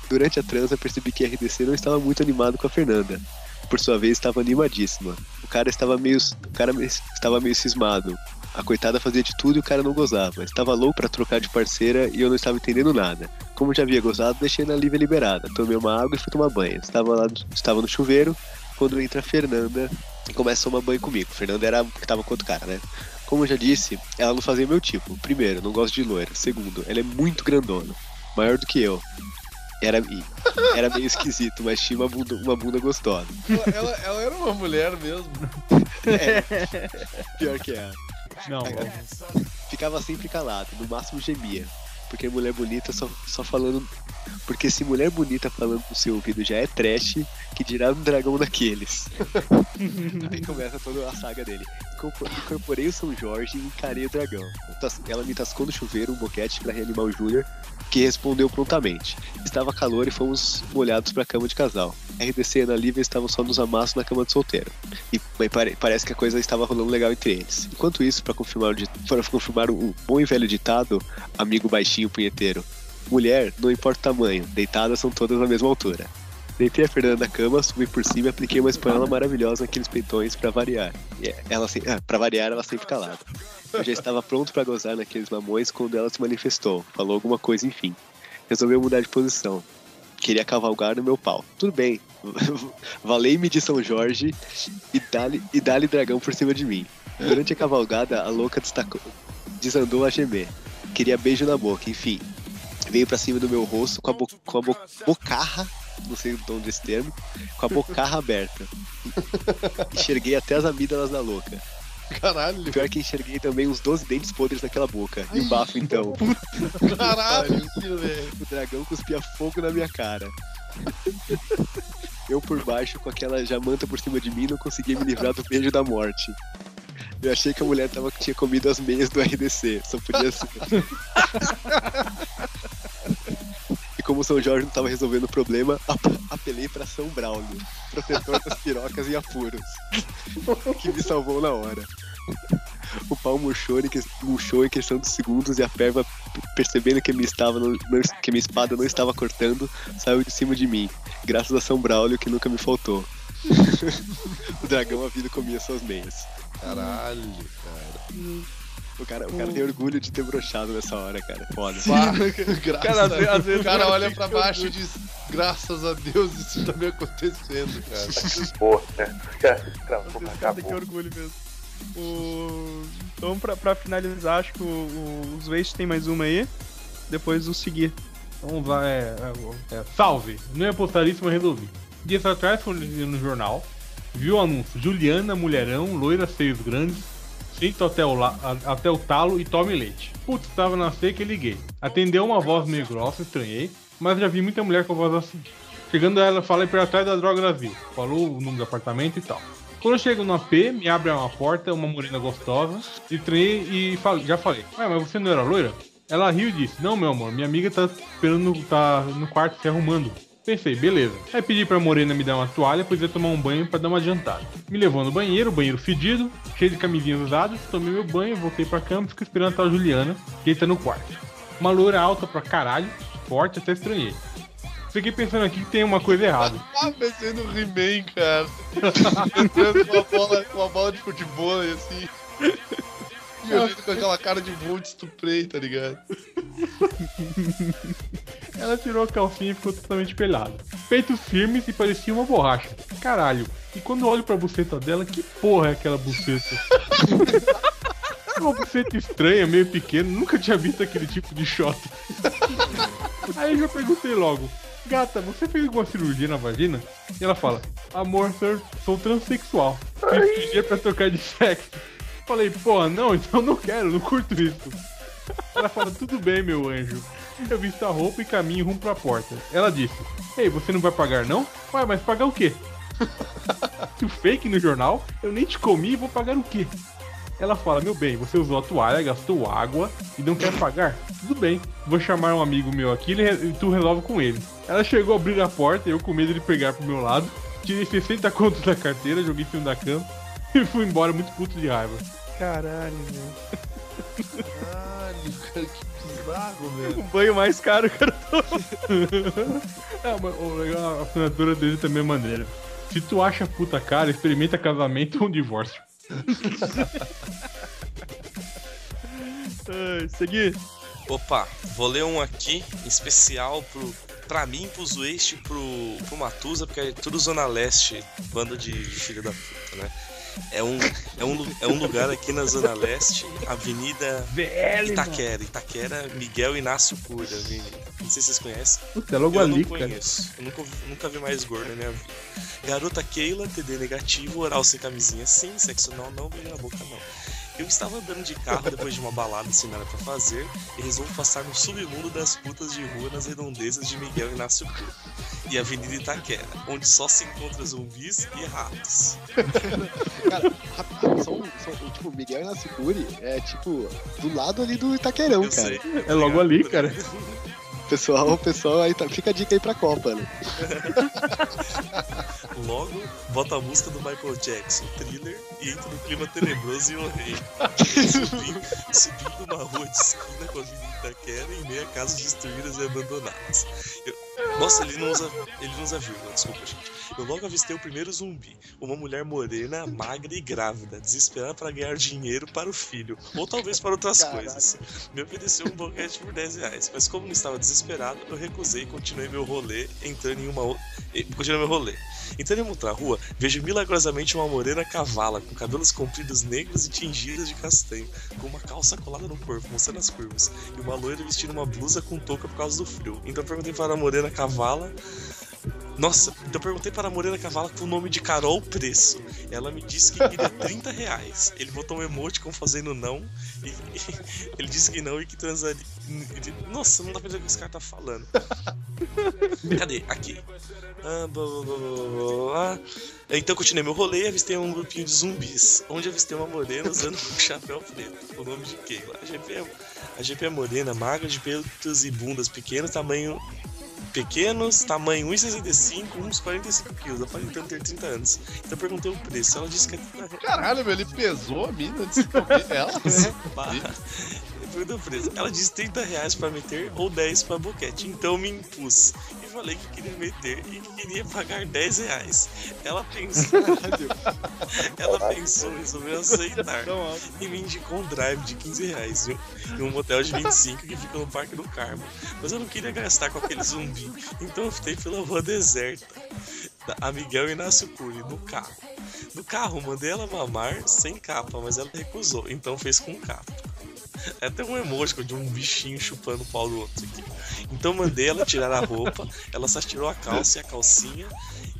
Durante a transa percebi que RDC não estava muito animado com a Fernanda. Por sua vez, estava animadíssima. O cara estava meio, o cara estava meio cismado. A coitada fazia de tudo e o cara não gozava. Estava louco pra trocar de parceira e eu não estava entendendo nada. Como já havia gozado, deixei na Lívia liberada. Tomei uma água e fui tomar banho. Estava lá, estava no chuveiro quando entra a Fernanda e começa a tomar banho comigo. Fernanda era que tava com outro cara, né? Como eu já disse, ela não fazia meu tipo. Primeiro, não gosto de loira. Segundo, ela é muito grandona. Maior do que eu. Era, era meio esquisito, mas tinha uma bunda, uma bunda gostosa. Ela, ela- ela era uma mulher mesmo. É, pior que ela. Não, Ficava sempre calado, no máximo gemia. Porque mulher bonita só, só falando. Porque se mulher bonita falando no seu ouvido já é trash, que dirá um dragão daqueles. Aí começa toda a saga dele. Incorpo- Incorporei o São Jorge e encarei o dragão. Ela me tascou no chuveiro um boquete pra reanimar o Júnior, que respondeu prontamente. Estava calor e fomos molhados pra cama de casal. RDC e Ana Lívia estavam só nos amassos na cama de solteiro. E pare- parece que a coisa estava rolando legal entre eles. Enquanto isso, para confirmar, confirmar o bom e velho ditado, amigo baixinho punheteiro: mulher, não importa o tamanho, deitadas são todas na mesma altura. Deitei a Fernanda na cama, subi por cima e apliquei uma espanhola maravilhosa naqueles peitões pra variar. Ela ah, pra variar, ela sempre calada. Eu já estava pronto pra gozar naqueles mamões quando ela se manifestou, falou alguma coisa, enfim. Resolveu mudar de posição. Queria cavalgar no meu pau. Tudo bem. Valei-me de São Jorge e dá-lhe e dá-lhe dragão por cima de mim. Durante a cavalgada, a louca destacou, desandou a gemer. Queria beijo na boca, enfim. Veio pra cima do meu rosto com a, bo com a bo bocarra, não sei o tom desse termo, com a bocarra aberta. Enxerguei até as amígdalas da louca. Caralho, Pior que enxerguei também uns 12 dentes podres naquela boca. E o bafo então. caralho, velho. O dragão cuspia fogo na minha cara. Eu por baixo, com aquela jamanta por cima de mim, não conseguia me livrar do beijo da morte. Eu achei que a mulher tava, tinha comido as meias do RDC, só podia ser. E como o São Jorge não tava resolvendo o problema, ap- apelei pra São Braulio, protetor das pirocas e apuros, que me salvou na hora. O pau murchou em, que- murchou em questão de segundos e a perva, percebendo que minha, estava que minha espada não estava cortando, saiu de cima de mim, graças a São Braulio que nunca me faltou. o dragão a vida comia suas meias. Caralho, cara. O cara, o cara tem orgulho de ter brochado nessa hora, cara. Foda. Bah, graças Cara, às a vezes- vezes O cara olha pra baixo e diz: graças a Deus isso tá me acontecendo, cara. Porra, né? Cara, o tem que acabou. orgulho mesmo. O... Então, pra, pra finalizar, acho que o, o- os Waste tem mais uma aí. Depois o seguir. Vamos lá, é, é, é, salve! Não ia postar isso, mas resolvi. Dias atrás, fui no jornal, viu o anúncio: Juliana, mulherão, loira, seios grandes, senta até o, la- até o talo e tome leite. Putz, tava na seca e liguei. Atendeu uma voz meio grossa, estranhei, mas já vi muita mulher com voz assim. Chegando ela, falei para trás da Droga Brasil, falou o número do apartamento e tal. Quando eu chego no AP, me abre uma porta, uma morena gostosa, estranhei e falei, já falei, ué, mas você não era loira? Ela riu e disse, não, meu amor, minha amiga tá esperando, tá no quarto se arrumando. Pensei, beleza. Aí pedi pra Morena me dar uma toalha, pois ia tomar um banho pra dar uma adiantada. Me levou no banheiro, banheiro fedido, cheio de camisinhas usadas, tomei meu banho, voltei pra cama fiquei esperando a tal Juliana, que tá no quarto. Uma loira alta pra caralho, forte, até estranhei. Fiquei pensando aqui que tem uma coisa errada. Ah, pensei no He-Man, cara. Uma bola, uma bola de futebol e assim. E olhando com aquela cara de voo de estuprei, tá ligado? Ela tirou a calcinha e ficou totalmente pelada. Peitos firmes e parecia uma borracha. Caralho. E quando eu olho pra buceta dela, que porra é aquela buceta? Uma buceta estranha, meio pequena, nunca tinha visto aquele tipo de shot. Aí eu já perguntei logo, gata, você fez alguma cirurgia na vagina? E ela fala, amor, sir, sou transexual. Fiz cirurgia pra trocar de sexo. Falei, porra, não, então não quero, não curto isso. Ela fala, tudo bem, meu anjo. Eu visto a roupa e caminho rumo pra porta. Ela disse, ei, você não vai pagar não? Ué, mas pagar o quê? Se o fake no jornal, eu nem te comi e vou pagar o quê? Ela fala, meu bem, você usou a toalha, gastou água e não quer pagar? Tudo bem, vou chamar um amigo meu aqui e tu resolve com ele. Ela chegou a abrir a porta, eu com medo de pegar pro meu lado, tirei 60 contos da carteira, joguei em cima da cama e fui embora muito puto de raiva. Caralho, meu. Caralho, cara, que bizarro, velho. O banho mais caro, cara. É, mas o legal, a assinatura dele também é maneira. Se tu acha puta cara, experimenta casamento ou um divórcio. Ai, seguir. Opa, vou ler um aqui, em especial pro, pra mim, pro Zueste e pro, pro Matusa, porque é tudo Zona Leste, bando de filho da puta, né? É um, é, um, é um lugar aqui na Zona Leste, Avenida Velho, Itaquera. Itaquera, Miguel Inácio Cura. Não sei se vocês conhecem. Puta, é logo Eu ali, não cara. conheço. Eu nunca, vi- nunca vi mais gordo na minha vida. Garota Keila, TD negativo, oral sem camisinha sim, sexo não, não, beijo na boca não. Eu estava andando de carro depois de uma balada sem nada pra fazer e resolvo passar no submundo das putas de rua nas redondezas de Miguel Inácio Cura e Avenida Itaquera, onde só se encontra zumbis e ratos. Cara, rapidão, só só um, tipo, Miguel Inácio é tipo do lado ali do Itaquerão, Eu cara. sei. É logo ali, cara. Pessoal, pessoal aí tá, fica a dica aí pra Copa, né? Logo, bota a música do Michael Jackson, thriller, e entra no clima tenebroso e horrível. Subindo, subindo uma rua de esquina com a Avenida Itaquera em meio a casas destruídas e abandonadas. Eu- Nossa, ele não usa. Ele não usa vírgula, desculpa, gente. Eu logo avistei o primeiro zumbi. Uma mulher morena, magra e grávida, desesperada para ganhar dinheiro para o filho. Ou talvez para outras Caraca. coisas. Me ofereceu um boquete por 10 reais. Mas como não estava desesperado, eu recusei e continuei meu rolê, entrando em uma outra. Continuei meu rolê. Entrando em outra rua, vejo milagrosamente uma morena cavala, com cabelos compridos negros e tingidos de castanho, com uma calça colada no corpo, mostrando as curvas, e uma loira vestindo uma blusa com touca por causa do frio. Então perguntei para a morena cavala. Nossa, então eu perguntei para a Morena Cavala com o nome de Carol Preço. Ela me disse que queria 30 reais. Ele botou um emoticon fazendo não. E, ele disse que não e que transaria. Nossa, não dá pra entender o que esse cara tá falando. Cadê? Aqui. Ah, blá, blá, blá, blá, blá, blá. Então continuei meu rolê e avistei um grupinho de zumbis, onde avistei uma morena usando um chapéu preto, o nome de Keila. A GP, é, a GP é morena, magra, de peitos e bundas pequenos, tamanho pequenos, tamanho 1,65, uns 45 quilos, aparentando ter 30 anos. Então eu perguntei o preço, ela disse que é 30 reais. Caralho, meu, ele pesou a mina antes de comer ela. Bah, Eu perguntei o preço. Ela disse 30 reais pra meter ou 10 pra boquete. Então me impus e falei que queria meter e que queria pagar 10 reais. Ela pensou, ela pensou, resolveu aceitar e me indicou um drive de 15 reais um- e um motel de 25 que fica no Parque do Carmo. Mas eu não queria gastar com aquele zumbi, então eu optei pela rua deserta. Da a Miguel Inácio Cury, no carro. No carro, mandei ela mamar sem capa, mas ela recusou, então fez com capa. É até um emoji de um bichinho chupando o pau do outro aqui. Então mandei ela tirar a roupa, ela só tirou a calça e a calcinha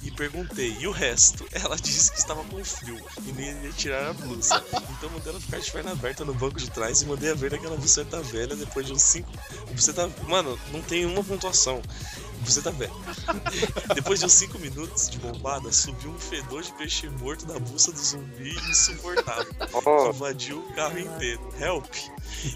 e perguntei, e o resto? Ela disse que estava com frio e nem iria tirar a blusa. Então mandei ela ficar de perna aberta no banco de trás e mandei a ver naquela buceta velha depois de uns 5. Buceta. Mano, não tem uma pontuação. Buceta velha. Depois de uns 5 minutos de bombada, subiu um fedor de peixe morto da buça do zumbi insuportável. que invadiu o carro inteiro. Help!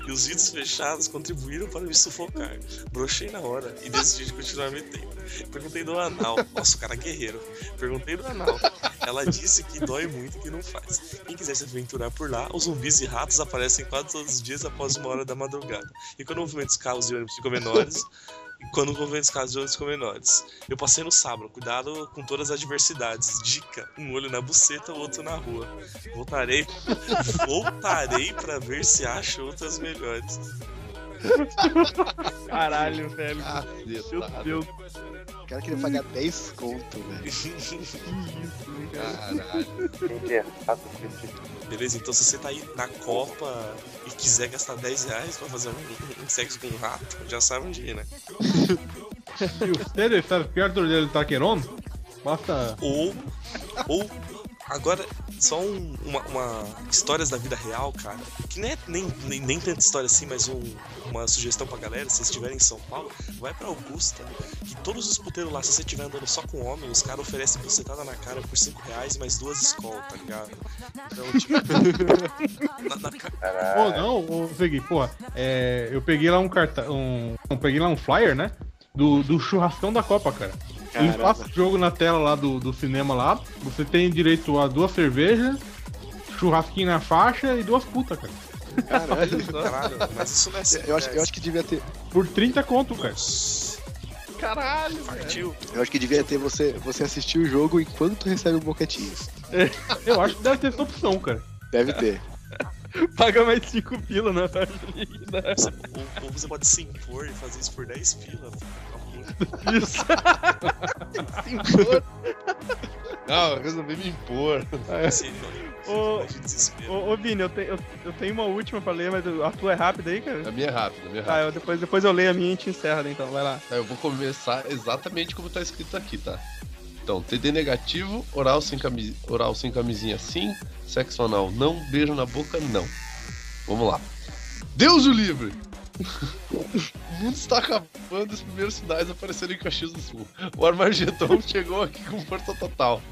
E os vidros fechados contribuíram para me sufocar. Brochei na hora e decidi de continuar metendo. Perguntei do anal. Nossa, o cara é guerreiro. Perguntei do anal. Ela disse que dói muito e que não faz. Quem quiser se aventurar por lá, os zumbis e ratos aparecem quase todos os dias após uma hora da madrugada. E quando o movimento dos carros e ônibus ficam menores, quando o movimento dos carros e ônibus ficam menores. Eu passei no sábado, cuidado com todas as adversidades. Dica: um olho na buceta, o outro na rua. Voltarei, voltarei para ver se acho outras melhores. Caralho, velho. Meu Caceta. Deus. O cara queria pagar 10 conto, velho. Caralho. Gente errado com esse Beleza? Então se você tá aí na Copa e quiser gastar 10 reais pra fazer um, um sexo com um rato, já sabe onde ir, né? Se você está perto del Itaquerón, basta. Ou. Ou. Agora, só um- uma, uma- Histórias da vida real, cara. Que nem, é- nem, nem, nem tanta história assim, mas um- uma sugestão pra galera, se vocês estiverem em São Paulo, vai pra Augusta. Que todos os puteiros lá, se você estiver andando só com homem, os caras oferecem bucetada na cara por 5 reais mais duas escolas, tá ligado? Então, tipo. na, na ca- Pô, não, ô, Segui, porra, é, eu peguei lá um cartão. Um, eu peguei lá um flyer, né? Do, do churrascão da Copa, cara. Eles Caramba. passam o jogo na tela lá do, do cinema lá. Você tem direito a duas cervejas, churrasquinho na faixa e duas putas, cara. Caralho. Caralho, mas isso não é Eu acho, eu acho que devia ter. Por 30 conto, cara. Caralho, Partiu. Eu acho que devia ter você, você assistir o jogo enquanto recebe um boquetinho. Eu acho que deve ter essa opção, cara. Deve ter. Paga mais 5 pila na ou, ou você pode se impor e fazer isso por 10 pila. Isso. Não, eu resolvi me impor. Se, Ô, de desespero. Ô, ô Vini, eu, te- eu- eu tenho uma última pra ler, mas a tua é rápida aí, cara? A minha é rápida, a minha é Tá, rápida. eu depois, depois eu leio a minha e a gente encerra, né, então, vai lá. Tá, eu vou começar exatamente como tá escrito aqui, tá? Então, TD negativo, oral sem, cami... oral sem camisinha sim, sexo anal não, beijo na boca não. Vamos lá. Deus o livre! O mundo está acabando os primeiros sinais apareceram em Caxias do Sul. O Armagedon chegou aqui com força total.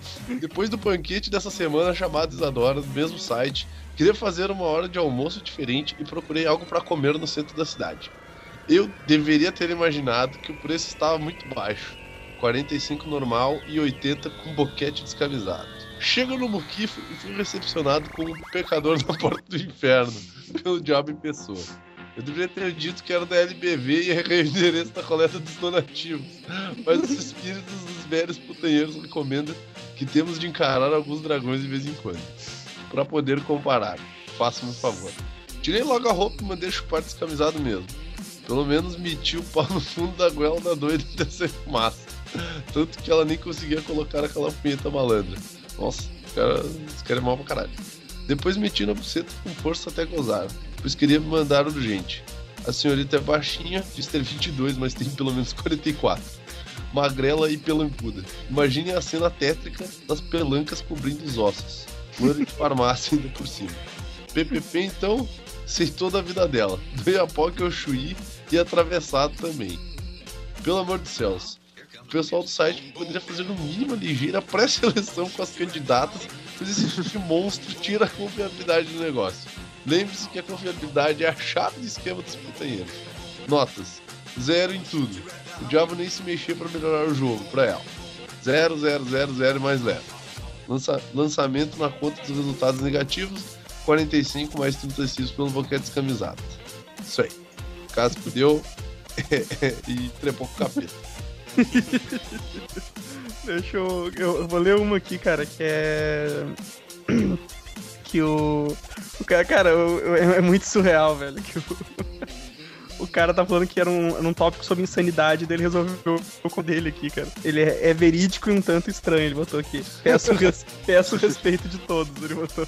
Depois do banquete dessa semana chamado Isadora, do mesmo site, queria fazer uma hora de almoço diferente e procurei algo para comer no centro da cidade. Eu deveria ter imaginado que o preço estava muito baixo. 45 normal e 80 com boquete descamisado. Chego no Muquifo e fui recepcionado como pecador na porta do inferno, pelo diabo em pessoa. Eu deveria ter dito que era da LBV e errei o endereço da coleta dos donativos. Mas os espíritos dos velhos putanheiros recomendam que temos de encarar alguns dragões de vez em quando. Para poder comparar. Faça-me um favor. Tirei logo a roupa e mandei chupar descamisado mesmo. Pelo menos meti o pau no fundo da goela da doida dessa fumaça. Tanto que ela nem conseguia colocar aquela punheta malandra. Nossa, os caras cara é mal pra caralho. Depois meti na buceta com força até gozar, pois queria me mandar urgente. A senhorita é baixinha, diz ter 22, mas tem pelo menos 44. Magrela e pelancuda. Imaginem a cena tétrica das pelancas cobrindo os ossos. Loira de farmácia ainda por cima. PPP então, sei toda a vida dela. Do Iapoque ao Chuí e atravessado também. Pelo amor de céus. O pessoal do site poderia fazer no mínimo ligeira pré-seleção com as candidatas, pois esse monstro tira a confiabilidade do negócio. Lembre-se que a confiabilidade é a chave do esquema dos putanheiros. Notas: zero em tudo. O diabo nem se mexia para melhorar o jogo pra ela. Zero, zero, zero, zero mais zero. Lança- lançamento na conta dos resultados negativos: 45 mais 36 pelo boquete descamisado. Isso aí. Caso deu e trepou com o capeta. Deixa eu. eu vou ler uma aqui, cara, que é. Que o. O cara, cara, o- o- é muito surreal, velho. Que o, o cara tá falando que era um, um tópico sobre insanidade, dele resolveu com dele aqui, cara. Ele é, é verídico e um tanto estranho, ele botou aqui. Peço, res- peço o respeito de todos, ele botou.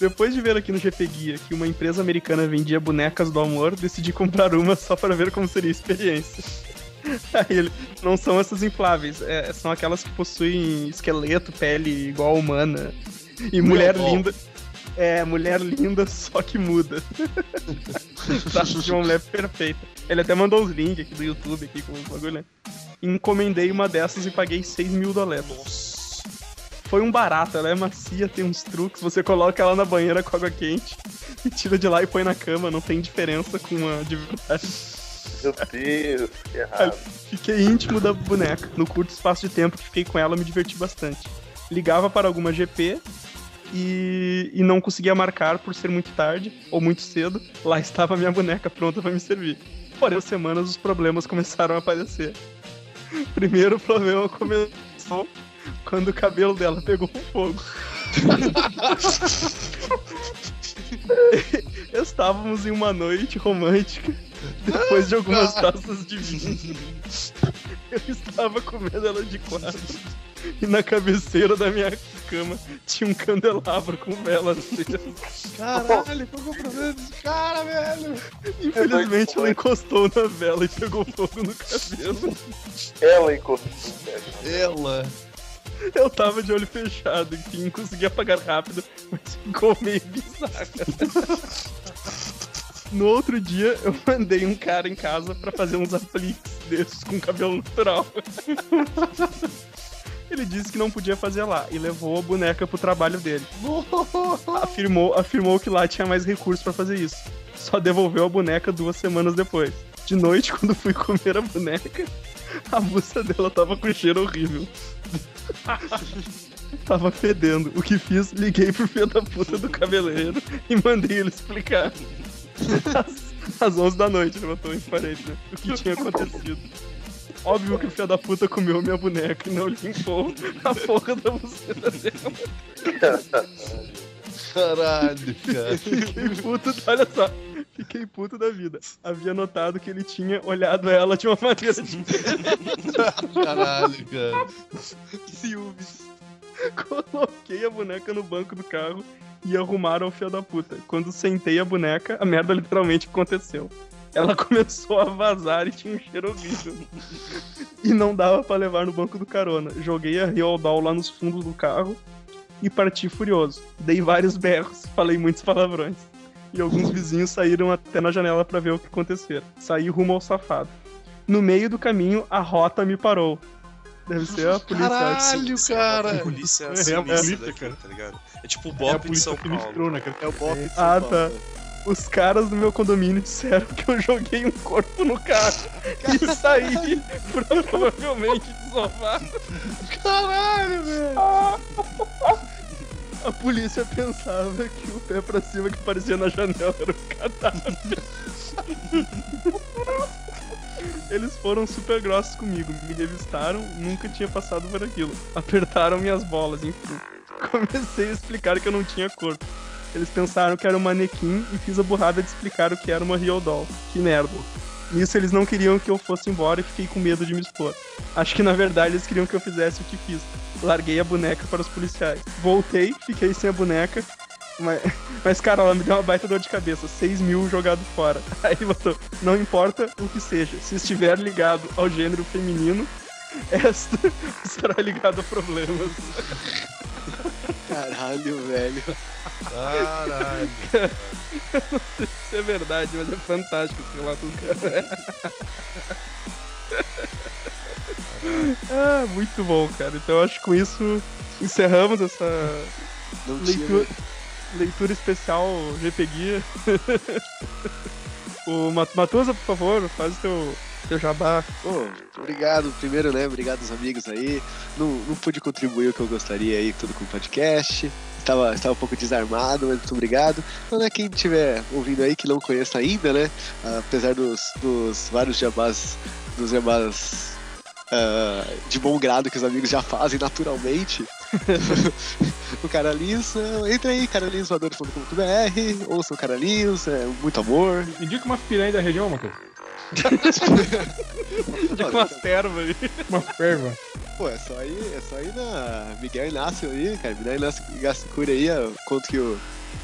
Depois de ver aqui no GP Guia que uma empresa americana vendia bonecas do amor, decidi comprar uma só para ver como seria a experiência. Aí ele, não são essas infláveis, é, são aquelas que possuem esqueleto, pele igual humana. E mulher linda. É, mulher linda, só que muda. tá, de uma mulher perfeita. Ele até mandou os links aqui do YouTube aqui com os bagulho, né? Encomendei uma dessas e paguei 6 mil dólares. Nossa. Foi um barato, ela é macia, tem uns truques, você coloca ela na banheira com água quente e tira de lá e põe na cama, não tem diferença com a de verdade. Meu Deus, que errado. Fiquei íntimo da boneca. No curto espaço de tempo que fiquei com ela, me diverti bastante. Ligava para alguma GP e, e não conseguia marcar por ser muito tarde ou muito cedo. Lá estava minha boneca pronta para me servir. Porém, as semanas os problemas começaram a aparecer. Primeiro problema começou quando o cabelo dela pegou fogo. Estávamos em uma noite romântica depois de algumas taças de vinho. Eu estava comendo ela de quatro. E na cabeceira da minha cama tinha um candelabro com velas acesas. Caralho, qual que é desse cara, velho? Infelizmente ela encostou na vela e pegou fogo no cabelo. Ela encostou, velho. Ela. Eu tava de olho fechado, enfim, consegui apagar rápido, mas ficou meio bizarro. No outro dia, eu mandei um cara em casa pra fazer uns apliques desses com cabelo natural. Ele disse que não podia fazer lá e levou a boneca pro trabalho dele. Afirmou, afirmou que lá tinha mais recursos pra fazer isso. Só devolveu a boneca duas semanas depois. De noite, quando fui comer a boneca, a buça dela tava com cheiro horrível. tava fedendo. O que fiz? Liguei pro filho da puta do cabeleireiro e mandei ele explicar. Às, às 11 da noite, ele botou em parede, né? O que tinha acontecido. Óbvio que o filho da puta comeu minha boneca e não limpou a porra da buceta dela. Caralho, cara. Fiquei puto, olha só. Fiquei puto da vida. Havia notado que ele tinha olhado ela de uma maneira diferente. Caralho, cara. Ciúmes. Coloquei a boneca no banco do carro e arrumaram o fio da puta. Quando sentei a boneca, a merda literalmente aconteceu. Ela começou a vazar e tinha um cheiro horrível. e não dava pra levar no banco do carona. Joguei a Doll lá nos fundos do carro e parti furioso. Dei vários berros, falei muitos palavrões. E alguns vizinhos saíram até na janela pra ver o que acontecera. Saí rumo ao safado. No meio do caminho, a rota me parou. Deve ser a polícia. Caralho, Sim, cara. A polícia É, a polícia, daqui, cara. tá ligado? É tipo o É a Bop de polícia São Paulo. sinistrona, cara. É o Bop de São Ah, Paulo. tá. Os caras do meu condomínio disseram que eu joguei um corpo no carro e saí provavelmente desovado. Caralho, velho. A polícia pensava que o pé pra cima que aparecia na janela era um cadáver. Eles foram super grossos comigo, me revistaram, nunca tinha passado por aquilo. Apertaram minhas bolas, enfim. Comecei a explicar que eu não tinha corpo. Eles pensaram que era um manequim e fiz a burrada de explicar o que era uma real doll. Que merda. Nisso eles não queriam que eu fosse embora e fiquei com medo de me expor. Acho que na verdade eles queriam que eu fizesse o que fiz. Larguei a boneca para os policiais. Voltei, fiquei sem a boneca. Mas, mas, cara, ela me deu uma baita dor de cabeça. 6 mil jogado fora. Aí ele botou: Não importa o que seja, se estiver ligado ao gênero feminino, esta estará ligado a problemas. Caralho, velho. Caralho. Isso é verdade, mas é fantástico esse relato do cara. ah, muito bom, cara. Então acho que com isso encerramos essa Não tinha. leitura, leitura especial GP Guia. o Mat- Matusa, por favor, faz o teu, teu jabá. Pô, obrigado primeiro, né? Obrigado aos amigos aí. Não, não pude contribuir o que eu gostaria aí tudo com o podcast. Estava, estava um pouco desarmado, mas muito obrigado. Então, né, quem estiver ouvindo aí que não conheça ainda, né? Apesar dos, dos vários jabás, dos jabás ah, de bom grado que os amigos já fazem naturalmente. o Caralins, eh, entra aí, caralinsvoadores.com.br, ouça o Caralins, é muito amor. Indica umas piranha da região, Matheus. De com as tervas aí. Uma ferva. Pô, é só ir, é só ir na Miguel Inácio aí, cara. Miguel Inácio Gascuri aí, ó, conto que o,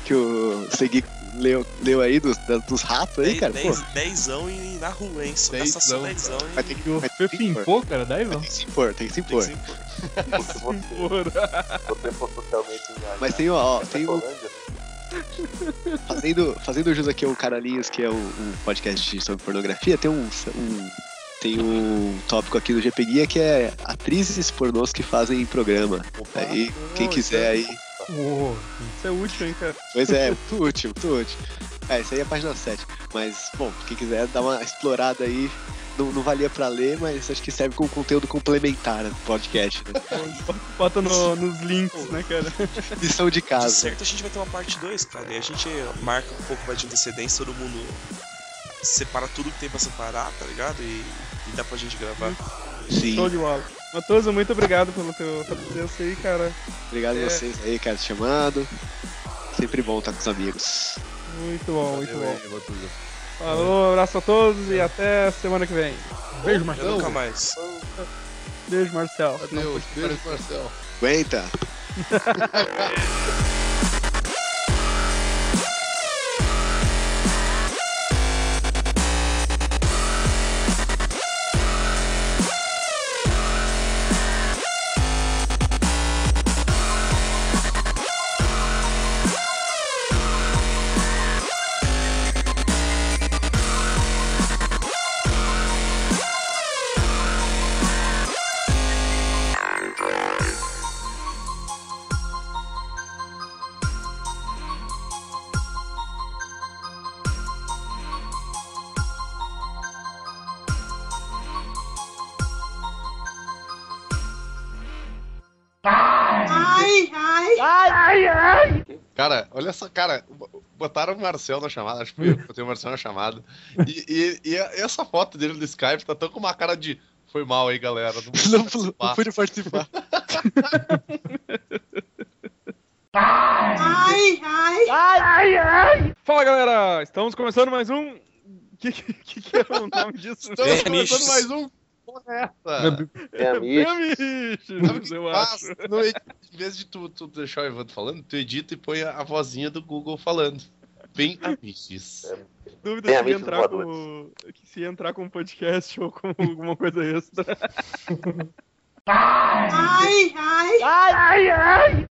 que o Segui leu, leu aí dos, dos ratos aí, cara. Dez, dezão e na rua, hein? Só Dezão, dezão vai e ter que, O vai ter que impor. pimpou, cara, daí Vai não. ter que se impor, tem que se tem que impor. se impor. Se você, se você for. Mas tem, ó, tem um, Colândia, fazendo, fazendo jus aqui ao Caralhinhos, que é um, um podcast sobre pornografia, tem um, um- tem um tópico aqui do GP Guia que é atrizes pornôs que fazem programa. Aí, quem quiser aí. Uou. Isso é útil, hein, cara. Pois é, muito útil, muito útil. É, isso aí é a página 7. Mas, bom, quem quiser dar uma explorada aí, não, não valia pra ler, mas acho que serve como conteúdo complementar do podcast, né? Bota no- nos links, né, cara? Lição de De casa. certo, a gente vai ter uma parte 2, cara. E a gente marca um pouco mais de antecedência, todo mundo separa tudo que tem pra separar, tá ligado? E, e dá pra gente gravar. Sim. Show de bola. Matoso, muito obrigado pela tua tua presença aí, cara. Obrigado a É. vocês aí, cara, chamando. Sempre bom estar com os amigos. Muito bom, muito Valeu bom. aí. Falou, um abraço a todos e até semana que vem. Beijo, Eu Marcelo. nunca mais. Beijo, Marcel. Adeus. Beijo, Marcel. Aguenta! Cara, olha só, cara, botaram o Marcel na chamada, acho que eu botei o Marcel na chamada. E, e- e essa foto dele no Skype tá tão com uma cara de. Foi mal aí, galera. Não Não, não participar." pude participar. Fala, galera! Estamos começando mais um... O que, que, que é o nome disso? Estamos É, começando nichos. mais um porra é essa? É que eu acho. No em vez de tu, tu deixar o Evandro falando, tu edita e põe a, a vozinha do Google falando. Bem amiches. Dúvida Bem se entrar com. que se ia entrar com um podcast ou com alguma coisa extra. Ai, ai.